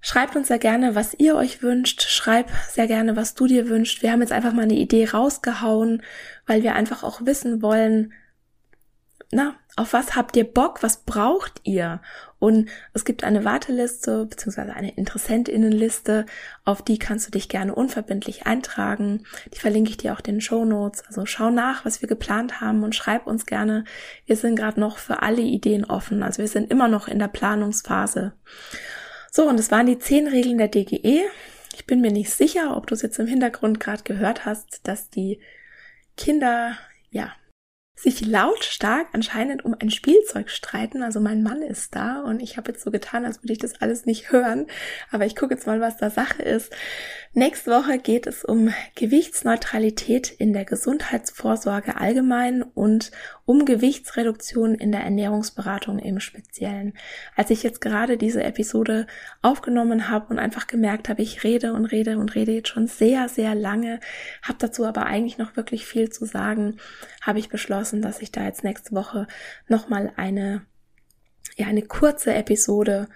Schreibt uns sehr gerne, was ihr euch wünscht. Schreib sehr gerne, was du dir wünscht. Wir haben jetzt einfach mal eine Idee rausgehauen, weil wir einfach auch wissen wollen, na, auf was habt ihr Bock? Was braucht ihr? Und es gibt eine Warteliste beziehungsweise eine Interessentinnenliste, auf die kannst du dich gerne unverbindlich eintragen. Die verlinke ich dir auch in den Show Notes. Also schau nach, was wir geplant haben und schreib uns gerne. Wir sind gerade noch für alle Ideen offen. Also wir sind immer noch in der Planungsphase. So, und es waren die zehn Regeln der DGE. Ich bin mir nicht sicher, ob du es jetzt im Hintergrund gerade gehört hast, dass die Kinder, sich lautstark anscheinend um ein Spielzeug streiten. Also mein Mann ist da und ich habe jetzt so getan, als würde ich das alles nicht hören. Aber ich gucke jetzt mal, was da Sache ist. Nächste Woche geht es um Gewichtsneutralität in der Gesundheitsvorsorge allgemein und um Gewichtsreduktion in der Ernährungsberatung im Speziellen. Als ich jetzt gerade diese Episode aufgenommen habe und einfach gemerkt habe, ich rede und rede und rede jetzt schon sehr, sehr lange, habe dazu aber eigentlich noch wirklich viel zu sagen, habe ich beschlossen, beschlossen, dass ich da jetzt nächste Woche nochmal eine, ja, eine kurze Episode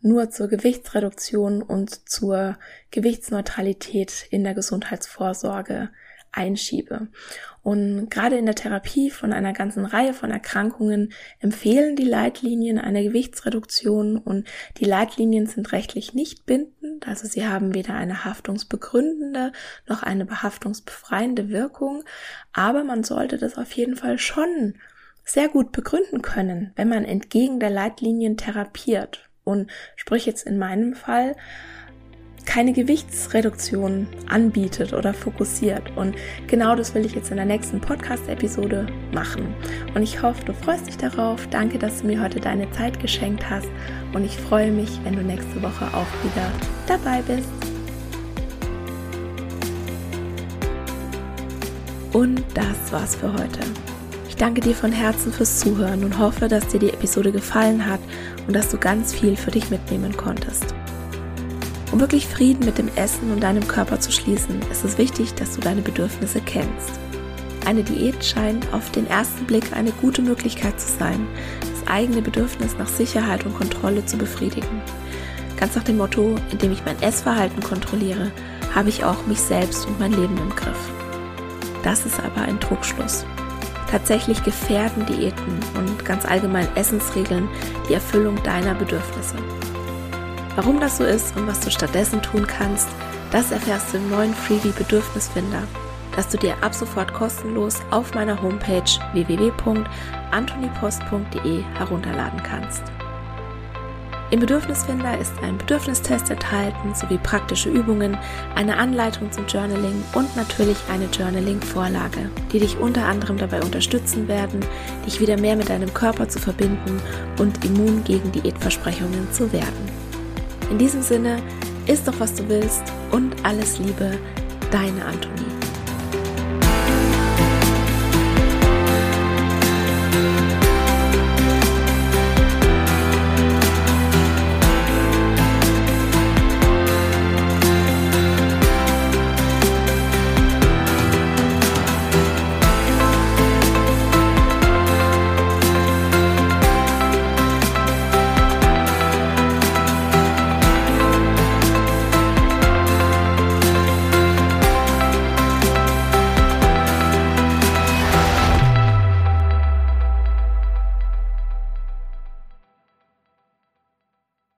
nur zur Gewichtsreduktion und zur Gewichtsneutralität in der Gesundheitsvorsorge einschiebe. Und gerade in der Therapie von einer ganzen Reihe von Erkrankungen empfehlen die Leitlinien eine Gewichtsreduktion. Und die Leitlinien sind rechtlich nicht bindend, also sie haben weder eine haftungsbegründende noch eine behaftungsbefreiende Wirkung, aber man sollte das auf jeden Fall schon sehr gut begründen können, wenn man entgegen der Leitlinien therapiert. Und sprich jetzt in meinem Fall keine Gewichtsreduktion anbietet oder fokussiert. Und genau das will ich jetzt in der nächsten Podcast-Episode machen. Und ich hoffe, du freust dich darauf. Danke, dass du mir heute deine Zeit geschenkt hast. Und ich freue mich, wenn du nächste Woche auch wieder dabei bist. Und das war's für heute. Ich danke dir von Herzen fürs Zuhören und hoffe, dass dir die Episode gefallen hat und dass du ganz viel für dich mitnehmen konntest. Um wirklich Frieden mit dem Essen und deinem Körper zu schließen, ist es wichtig, dass du deine Bedürfnisse kennst. Eine Diät scheint auf den ersten Blick eine gute Möglichkeit zu sein, das eigene Bedürfnis nach Sicherheit und Kontrolle zu befriedigen. Ganz nach dem Motto, indem ich mein Essverhalten kontrolliere, habe ich auch mich selbst und mein Leben im Griff. Das ist aber ein Trugschluss. Tatsächlich gefährden Diäten und ganz allgemein Essensregeln die Erfüllung deiner Bedürfnisse. Warum das so ist und was du stattdessen tun kannst, das erfährst du im neuen Freebie Bedürfnisfinder, das du dir ab sofort kostenlos auf meiner Homepage www.antonipost.de herunterladen kannst. Im Bedürfnisfinder ist ein Bedürfnistest enthalten sowie praktische Übungen, eine Anleitung zum Journaling und natürlich eine Journaling-Vorlage, die dich unter anderem dabei unterstützen werden, dich wieder mehr mit deinem Körper zu verbinden und immun gegen Diätversprechungen zu werden. In diesem Sinne, isst doch was du willst und alles Liebe, deine Antonie.